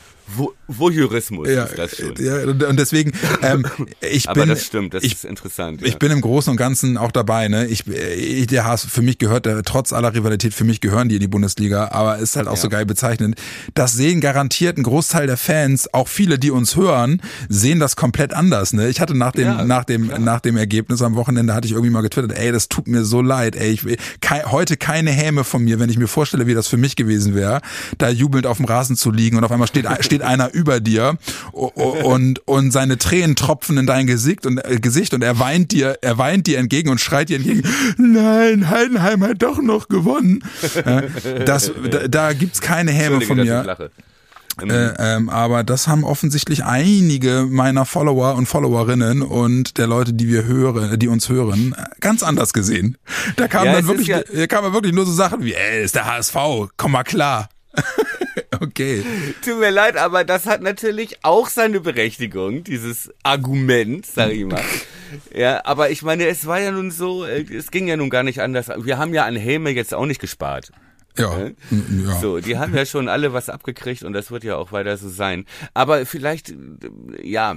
[SPEAKER 2] Voyeurismus ja, ist das schon.
[SPEAKER 3] Ja, und deswegen, ähm, ich (laughs)
[SPEAKER 2] Aber
[SPEAKER 3] bin.
[SPEAKER 2] das stimmt, das ich, ist interessant.
[SPEAKER 3] Ja. Ich bin im Großen und Ganzen auch dabei, ne? Ich, ich der HSV, für mich gehört, der, trotz aller Rivalität, für mich gehören die in die Bundesliga, aber ist halt auch ja. so geil bezeichnend. Das sehen garantiert ein Großteil der Fans, auch viele, die uns hören, sehen das komplett anders, ne? Ich hatte nach dem, ja, nach dem, klar. nach dem Ergebnis am Wochenende hatte ich irgendwie mal getwittert, ey, das tut mir so leid, ey, ich, kei, heute keine Häme von mir, wenn ich mir vorstelle, wie das für mich gewesen wäre, da jubelnd auf dem Rasen zu liegen und auf einmal steht, (laughs) steht einer über dir und, und seine Tränen tropfen in dein Gesicht und, äh, Gesicht und er weint dir, er weint dir entgegen und schreit dir entgegen, nein, Heidenheim hat doch noch gewonnen. das, da, da gibt's keine Häme von mir. Äh, ähm, aber das haben offensichtlich einige meiner Follower und Followerinnen und der Leute, die wir hören, die uns hören, ganz anders gesehen. Da kamen ja, dann wirklich, ja da kamen wirklich nur so Sachen wie, ey, ist der HSV, komm mal klar. Okay.
[SPEAKER 2] Tut mir leid, aber das hat natürlich auch seine Berechtigung, dieses Argument, sag ich mal. (laughs) Ja, aber ich meine, es war ja nun so, äh, es ging ja nun gar nicht anders. Wir haben ja an Helme jetzt auch nicht gespart.
[SPEAKER 3] Ja, ja.
[SPEAKER 2] So, die haben ja (laughs) schon alle was abgekriegt und das wird ja auch weiter so sein. Aber vielleicht, ja,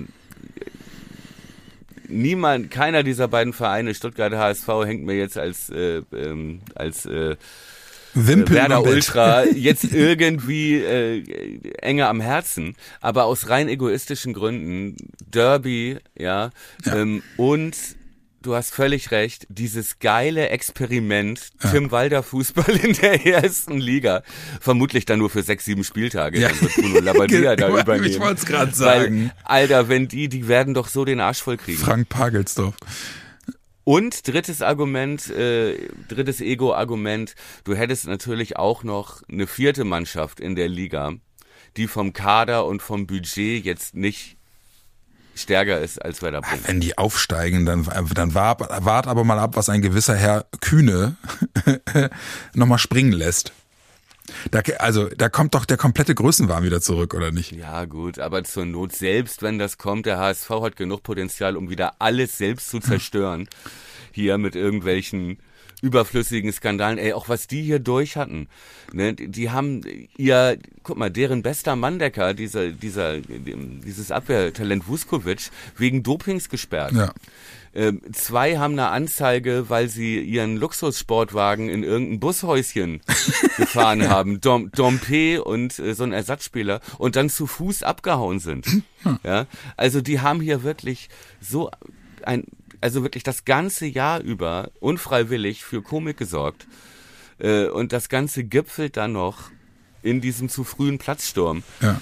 [SPEAKER 2] niemand, keiner dieser beiden Vereine, Stuttgart HSV, hängt mir jetzt als, äh, ähm, als äh, Wimpel Werder Ultra jetzt irgendwie äh, enger am Herzen, aber aus rein egoistischen Gründen, Derby, ja, ja. Ähm, und du hast völlig recht, dieses geile Experiment ja. Tim Walder Fußball in der ersten Liga, vermutlich dann nur für sechs, sieben Spieltage, ja. dann wird Bruno Labbadia (laughs) da übernehmen.
[SPEAKER 3] Ich wollte es gerade sagen.
[SPEAKER 2] Weil, Alter, wenn die, die werden doch so den Arsch voll kriegen.
[SPEAKER 3] Frank Pagelsdorf.
[SPEAKER 2] Und drittes Argument, äh, drittes Ego-Argument, du hättest natürlich auch noch eine vierte Mannschaft in der Liga, die vom Kader und vom Budget jetzt nicht stärker ist als Werder Bremen.
[SPEAKER 3] Wenn die aufsteigen, dann, dann wart, wart aber mal ab, was ein gewisser Herr Kühne (laughs) nochmal springen lässt. Da, also da kommt doch der komplette Größenwahn wieder zurück, oder nicht?
[SPEAKER 2] Ja gut, aber zur Not selbst, wenn das kommt, der HSV hat genug Potenzial, um wieder alles selbst zu zerstören. (laughs) Hier mit irgendwelchen überflüssigen Skandalen, ey, auch was die hier durch hatten. Ne, die, haben ihr, guck mal, deren bester Manndecker, dieser, dieser, dieses Abwehrtalent Vuskovic, wegen Dopings gesperrt.
[SPEAKER 3] Ja.
[SPEAKER 2] Ähm, zwei haben eine Anzeige, weil sie ihren Luxussportwagen in irgendein Bushäuschen (laughs) gefahren haben. Dom, Dompe und äh, so ein Ersatzspieler und dann zu Fuß abgehauen sind. Ja, also die haben hier wirklich so ein, also wirklich das ganze Jahr über unfreiwillig für Komik gesorgt. Äh, und das Ganze gipfelt dann noch in diesem zu frühen Platzsturm.
[SPEAKER 3] Ja.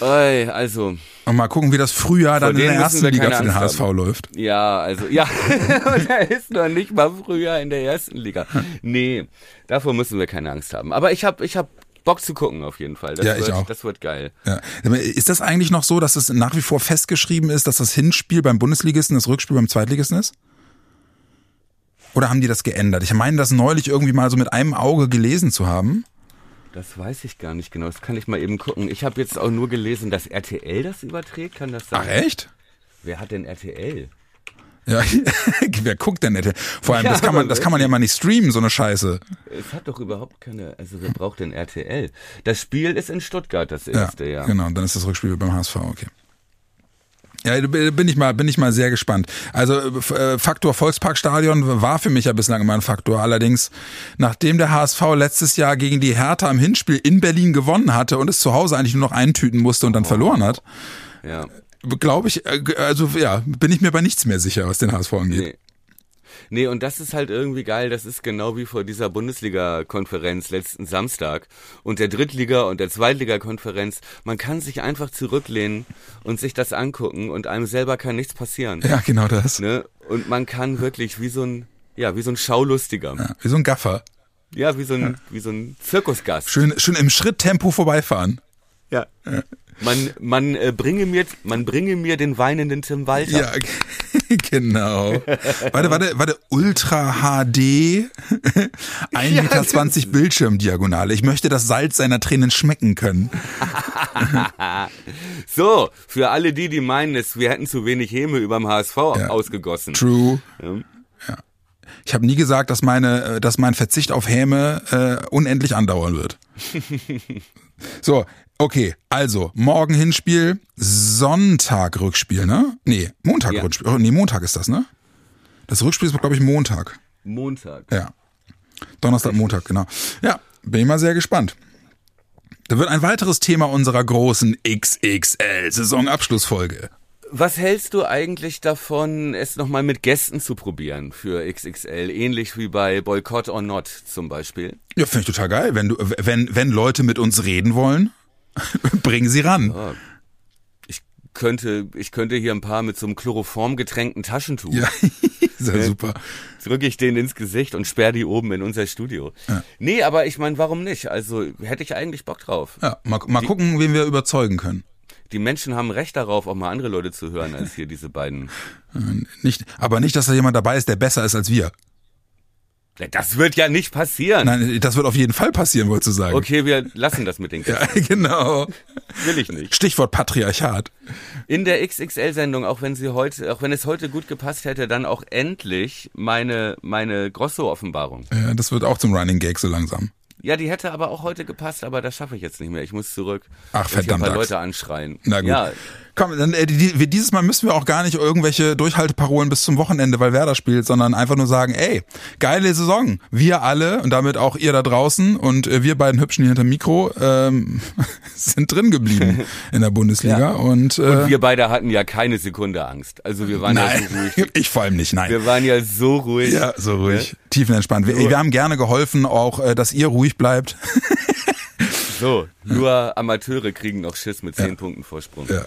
[SPEAKER 2] Ey, also.
[SPEAKER 3] Und mal gucken, wie das Frühjahr dann in der ersten Liga für den HSV
[SPEAKER 2] haben.
[SPEAKER 3] läuft.
[SPEAKER 2] Ja, also, ja. (laughs) Und er ist noch nicht mal früher in der ersten Liga. Nee, davor müssen wir keine Angst haben. Aber ich hab, ich hab Bock zu gucken auf jeden Fall. Das
[SPEAKER 3] Ja, ich
[SPEAKER 2] wird,
[SPEAKER 3] auch.
[SPEAKER 2] Das wird geil.
[SPEAKER 3] Ja. Ist das eigentlich noch so, dass es nach wie vor festgeschrieben ist, dass das Hinspiel beim Bundesligisten das Rückspiel beim Zweitligisten ist? Oder haben die das geändert? Ich meine, das neulich irgendwie mal so mit einem Auge gelesen zu haben.
[SPEAKER 2] Das weiß ich gar nicht genau. Das kann ich mal eben gucken. Ich habe jetzt auch nur gelesen, dass RTL das überträgt. Kann das sein?
[SPEAKER 3] Ach echt?
[SPEAKER 2] Wer hat denn RTL?
[SPEAKER 3] Ja, (laughs) wer guckt denn nicht? Vor allem,
[SPEAKER 2] Ja,
[SPEAKER 3] das kann man, das kann man ja mal nicht streamen, so eine Scheiße.
[SPEAKER 2] Es hat doch überhaupt keine. Also wer braucht denn RTL? Das Spiel ist in Stuttgart, das
[SPEAKER 3] Ja,
[SPEAKER 2] erste, ja.
[SPEAKER 3] genau. Dann ist das Rückspiel beim HSV, okay. Ja, bin ich mal, bin ich mal sehr gespannt. Also äh, Faktor Volksparkstadion war für mich ja bislang immer ein Faktor. Allerdings, nachdem der HSV letztes Jahr gegen die Hertha im Hinspiel in Berlin gewonnen hatte und es zu Hause eigentlich nur noch eintüten musste und dann verloren hat,
[SPEAKER 2] ja.
[SPEAKER 3] glaube ich, äh, also ja, bin ich mir bei nichts mehr sicher, was den HSV angeht.
[SPEAKER 2] Nee. Nee, und das ist halt irgendwie geil. Das ist genau wie vor dieser Bundesliga-Konferenz letzten Samstag und der Drittliga- und der Zweitliga-Konferenz. Man kann sich einfach zurücklehnen und sich das angucken und einem selber kann nichts passieren.
[SPEAKER 3] Ja, genau das.
[SPEAKER 2] Ne? Und man kann wirklich wie so ein, ja, wie so ein Schaulustiger.
[SPEAKER 3] Ja, wie so ein Gaffer.
[SPEAKER 2] Ja, wie so ein, wie so ein Zirkusgast.
[SPEAKER 3] Schön, schön im Schritttempo vorbeifahren.
[SPEAKER 2] Ja. Man, man äh, bringe mir, man bringe mir den weinenden Tim Walter.
[SPEAKER 3] Ja, (laughs) genau. Warte, warte, warte, Ultra HD, 1,20 (laughs) Meter 20 Bildschirmdiagonale. Ich möchte das Salz seiner Tränen schmecken können. (laughs)
[SPEAKER 2] So, für alle die, die meinen, es, wir hätten zu wenig Häme überm HSV
[SPEAKER 3] Ja.
[SPEAKER 2] ausgegossen.
[SPEAKER 3] True.
[SPEAKER 2] Ja.
[SPEAKER 3] Ja. Ich habe nie gesagt, dass meine, äh, dass mein Verzicht auf Häme äh, unendlich andauern wird. so, okay, also morgen Hinspiel, Sonntag Rückspiel, ne? Nee, Montag
[SPEAKER 2] Ja.
[SPEAKER 3] Rückspiel. Oh, nee, Montag ist das, ne? Das Rückspiel ist, glaube ich, Montag.
[SPEAKER 2] Montag.
[SPEAKER 3] Ja. Donnerstag, Montag, genau. Ja, bin ich mal sehr gespannt. Da wird ein weiteres Thema unserer großen XXL-Saisonabschlussfolge.
[SPEAKER 2] Was hältst du eigentlich davon, es nochmal mit Gästen zu probieren für XXL? Ähnlich wie bei Boycott or Not zum Beispiel.
[SPEAKER 3] Ja, finde ich total geil. Wenn du, wenn, wenn Leute mit uns reden wollen, (laughs) bringen sie ran.
[SPEAKER 2] Ich könnte, ich könnte hier ein paar mit so einem Chloroform getränkten Taschentuch.
[SPEAKER 3] Ja, (laughs) sehr super.
[SPEAKER 2] Drücke ich denen ins Gesicht und sperr die oben in unser Studio. Nee, aber ich meine, warum nicht? Also hätte ich eigentlich Bock drauf.
[SPEAKER 3] Ja, mal, mal gucken, wen wir überzeugen können.
[SPEAKER 2] Die Menschen haben Recht darauf, auch mal andere Leute zu hören, als hier diese beiden.
[SPEAKER 3] Nicht, aber nicht, dass da jemand dabei ist, der besser ist als wir.
[SPEAKER 2] Das wird ja nicht passieren.
[SPEAKER 3] Nein, das wird auf jeden Fall passieren, wolltest du sagen.
[SPEAKER 2] Okay, wir lassen das mit den (laughs)
[SPEAKER 3] Ja,
[SPEAKER 2] Gästen.
[SPEAKER 3] genau.
[SPEAKER 2] Will ich nicht.
[SPEAKER 3] Stichwort Patriarchat.
[SPEAKER 2] In der XXL-Sendung, auch wenn sie heute, auch wenn es heute gut gepasst hätte, dann auch endlich meine, meine Grosso-Offenbarung.
[SPEAKER 3] Ja, das wird auch zum Running Gag so langsam.
[SPEAKER 2] Ja, die hätte aber auch heute gepasst, aber das schaffe ich jetzt nicht mehr. Ich muss zurück.
[SPEAKER 3] Ach, verdammt,
[SPEAKER 2] Ein paar. Leute anschreien.
[SPEAKER 3] Na gut.
[SPEAKER 2] Ja,
[SPEAKER 3] Komm, dann, äh, die, dieses Mal müssen wir auch gar nicht irgendwelche Durchhalteparolen bis zum Wochenende, weil Werder spielt, sondern einfach nur sagen, ey, geile Saison. Wir alle und damit auch ihr da draußen und äh, wir beiden Hübschen hier hinterm Mikro ähm, (laughs) sind drin geblieben in der Bundesliga. (laughs)
[SPEAKER 2] Ja.
[SPEAKER 3] Und, äh,
[SPEAKER 2] und wir beide hatten ja keine Sekunde Angst. Also wir waren ja so
[SPEAKER 3] nein,
[SPEAKER 2] ruhig. (laughs)
[SPEAKER 3] ich vor allem nicht, nein.
[SPEAKER 2] Wir waren ja so ruhig.
[SPEAKER 3] Ja, so ruhig. Tiefenentspannt. Wir, wir haben gerne geholfen, auch, äh, dass ihr ruhig bleibt.
[SPEAKER 2] So, nur Amateure kriegen noch Schiss mit zehn Punkten Vorsprung.
[SPEAKER 3] Ja.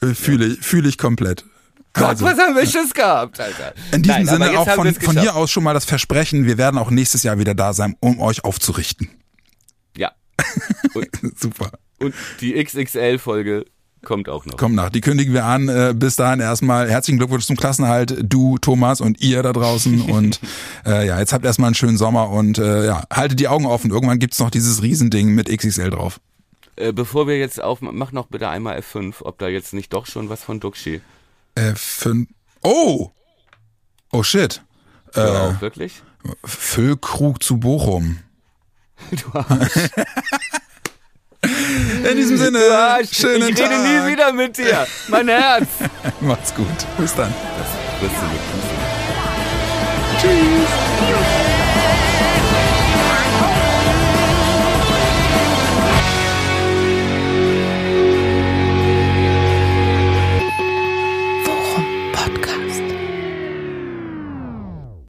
[SPEAKER 3] Äh, Fühle ich, fühle ich komplett.
[SPEAKER 2] Gott,
[SPEAKER 3] Also,
[SPEAKER 2] was haben wir Schiss gehabt, Alter.
[SPEAKER 3] in diesem
[SPEAKER 2] Nein,
[SPEAKER 3] Sinne auch von, von hier aus schon mal das Versprechen, wir werden auch nächstes Jahr wieder da sein, um euch aufzurichten.
[SPEAKER 2] Ja. (laughs) Und,
[SPEAKER 3] Super.
[SPEAKER 2] und die XXL-Folge kommt auch noch.
[SPEAKER 3] Kommt nach. Die kündigen wir an. Äh, bis dahin erstmal herzlichen Glückwunsch zum Klassenhalt. Du, Thomas und ihr da draußen. (laughs) Und äh, ja, jetzt habt erstmal einen schönen Sommer und äh, ja, haltet die Augen offen. Irgendwann gibt's noch dieses Riesending mit XXL drauf.
[SPEAKER 2] Äh, bevor wir jetzt auf, mach noch bitte einmal F5, ob da jetzt nicht doch schon was von Duxi.
[SPEAKER 3] Äh, fünf. Oh! Oh shit. Äh,
[SPEAKER 2] Hör auf, wirklich?
[SPEAKER 3] Füllkrug zu Bochum. (laughs)
[SPEAKER 2] Du Arsch. (laughs)
[SPEAKER 3] In diesem Sinne, schönen
[SPEAKER 2] ich
[SPEAKER 3] Tag.
[SPEAKER 2] rede nie wieder mit dir. Mein Herz. (laughs)
[SPEAKER 3] Macht's gut. Bis dann.
[SPEAKER 2] Das Füßen.
[SPEAKER 3] Tschüss.